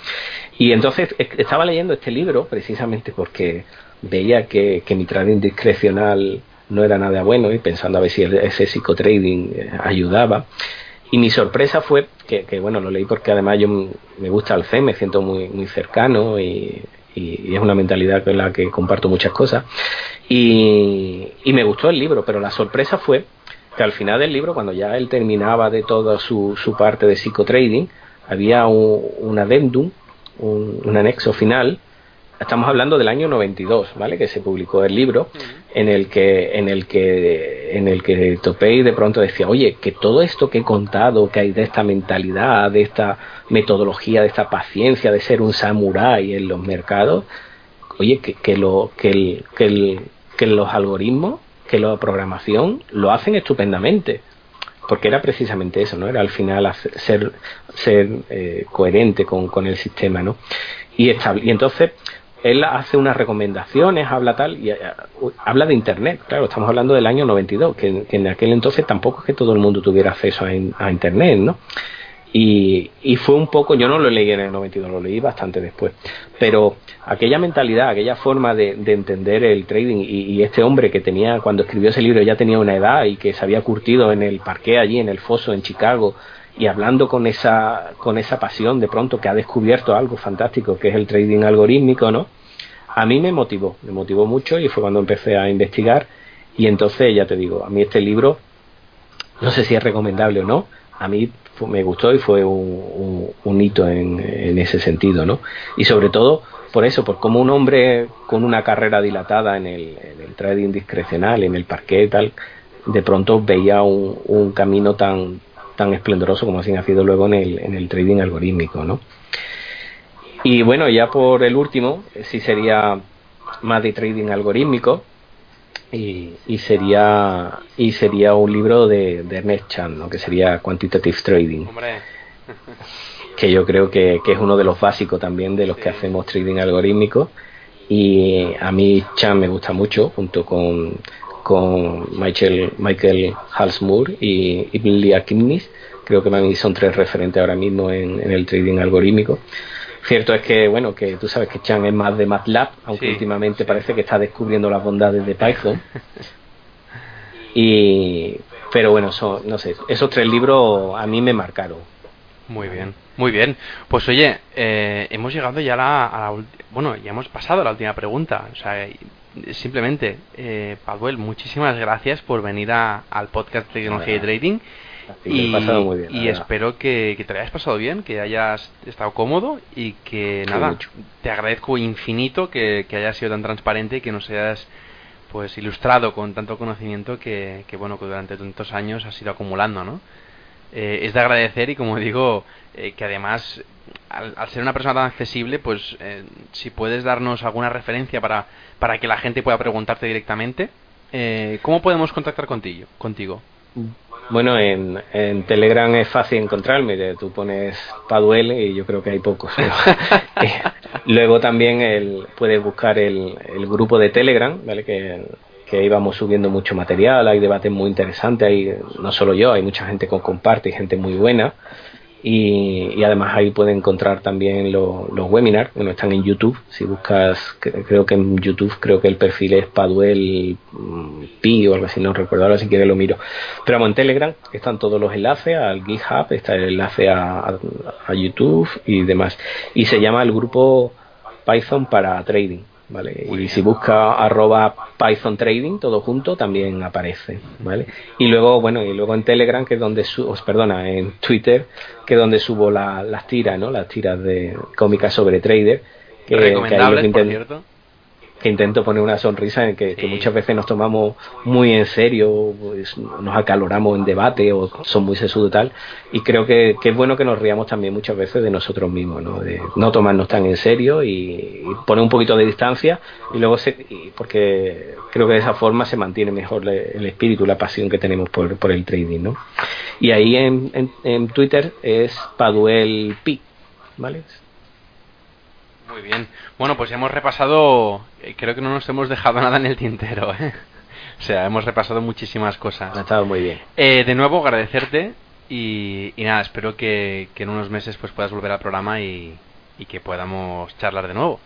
Y entonces estaba leyendo este libro precisamente porque veía que, mi trading discrecional no era nada bueno y pensando a ver si ese psicotrading eh, ayudaba. Y mi sorpresa fue que, bueno, lo leí porque además yo me gusta el fe me siento muy, muy cercano y, es una mentalidad con la que comparto muchas cosas. Y, me gustó el libro, pero la sorpresa fue que al final del libro, cuando ya él terminaba de toda su, su parte de psicotrading, había un, un adendum, un anexo final estamos hablando del año 92, ¿vale? Que se publicó el libro en el que en el que en el que Topei de pronto decía, "Oye, que todo esto que he contado, que hay de esta mentalidad, de esta metodología, de esta paciencia de ser un samurái en los mercados, oye, que, que lo que el, que, el, que los algoritmos, que la programación lo hacen estupendamente." porque era precisamente eso, ¿no? Era al final ser, ser eh, coherente con, con, el sistema, ¿no? Y, y entonces él hace unas recomendaciones, habla tal, y eh, habla de Internet. Claro, estamos hablando del año 92, que, que, en aquel entonces tampoco es que todo el mundo tuviera acceso a, Internet, ¿no? Y, y, fue un poco, yo no lo leí en el 92, lo leí bastante después, pero aquella mentalidad, aquella forma de, entender el trading y, este hombre que tenía, cuando escribió ese libro ya tenía una edad y que se había curtido en el parque allí, en el foso, en Chicago, y hablando con esa, con esa pasión de pronto que ha descubierto algo fantástico que es el trading algorítmico, ¿no? A mí me motivó, me motivó mucho y fue cuando empecé a investigar y entonces ya te digo, a mí este libro, no sé si es recomendable o no, a mí me gustó y fue un, hito en, en, ese sentido, ¿no? Y sobre todo por eso, por como un hombre con una carrera dilatada en el, en el trading discrecional, en el parquet tal, de pronto veía un, un camino tan tan esplendoroso como así ha sido luego en el, en el trading algorítmico, ¿no? Y bueno, ya por el último, sí sería más de trading algorítmico y, y sería y sería un libro de, de Ernest Chan, ¿no? que sería Quantitative Trading. que yo creo que, que, es uno de los básicos también de los que hacemos trading algorítmico y a mí Chan me gusta mucho junto con, con Michael, Michael Halsmoor y, Billy Akimnis creo que para mí son tres referentes ahora mismo en, en el trading algorítmico Cierto es que, bueno, que tú sabes que Chan es más de MATLAB, aunque últimamente parece que está descubriendo las bondades de Python. y, pero bueno, no sé, esos tres libros a mí me marcaron. Muy bien, muy bien. Pues oye, eh, hemos llegado ya a la, a la, bueno, ya hemos pasado a la última pregunta. O sea, simplemente, eh, Paduel, muchísimas gracias por venir a, al podcast de Tecnología y Trading. Y, muy bien, y espero que, que, te hayas pasado bien, que hayas estado cómodo y que nada, te agradezco infinito que, que, hayas sido tan transparente y que nos hayas pues ilustrado con tanto conocimiento que, que bueno que durante tantos años has ido acumulando, ¿no? Eh, es de agradecer y como digo eh, que además al, al, ser una persona tan accesible pues eh, si puedes darnos alguna referencia para, para que la gente pueda preguntarte directamente eh, ¿cómo podemos contactar contigo? contigo? Bueno, en, en, Telegram es fácil encontrarme. Tú pones Paduel y yo creo que hay pocos. Luego también el, puedes buscar el, el, grupo de Telegram, ¿vale? Que, que íbamos subiendo mucho material, hay debates muy interesantes, hay, no solo yo, hay mucha gente que comparte y gente muy buena. Y, además ahí pueden encontrar también lo, los webinars, bueno, están en YouTube, si buscas, creo que en YouTube creo que el perfil es Paduel mm, Pi o algo así, no recuerdo, ahora si quieres lo miro. Pero vamos, en Telegram están todos los enlaces al GitHub, está el enlace a, a YouTube y demás. Y se llama el grupo Python para Trading. ¿Vale? y si busca arroba Python Trading, todo junto, también aparece, ¿vale? Y luego, bueno, y luego en Telegram, que es donde subo, perdona, en Twitter, que es donde subo la, las tiras, ¿no? Las tiras de cómicas sobre trader. Que, Recomendables, que por cierto que intento poner una sonrisa en que, sí. que, muchas veces nos tomamos muy en serio, pues, nos acaloramos en debate o son muy sesudos y tal, y creo que, que, es bueno que nos riamos también muchas veces de nosotros mismos, ¿no? de no tomarnos tan en serio y, y poner un poquito de distancia, y luego se, y porque creo que de esa forma se mantiene mejor el espíritu, la pasión que tenemos por, por el trading. ¿no? Y ahí en, en, en Twitter es Paduel Pi, ¿vale? Muy bien. Bueno, pues hemos repasado, eh, creo que no nos hemos dejado nada en el tintero. ¿eh? O sea, hemos repasado muchísimas cosas. Ha estado muy bien. Eh, de nuevo, agradecerte y, y nada, espero que, que, en unos meses pues puedas volver al programa y, y que podamos charlar de nuevo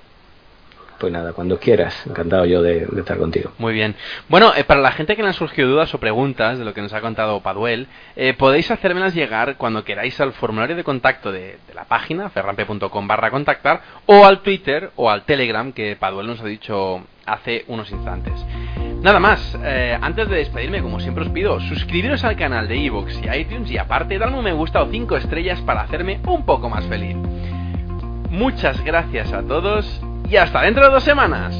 pues nada, cuando quieras, encantado yo de, estar contigo. Muy bien. Bueno, eh, para la gente que le han surgido dudas o preguntas de lo que nos ha contado Paduel, eh, podéis hacérmelas llegar cuando queráis al formulario de contacto de, de la página, ferrampe.com barra contactar, o al Twitter o al Telegram que Paduel nos ha dicho hace unos instantes. Nada más, eh, antes de despedirme, como siempre os pido, suscribiros al canal de Evox y iTunes y aparte darme un me gusta o 5 estrellas para hacerme un poco más feliz. Muchas gracias a todos y hasta dentro de dos semanas.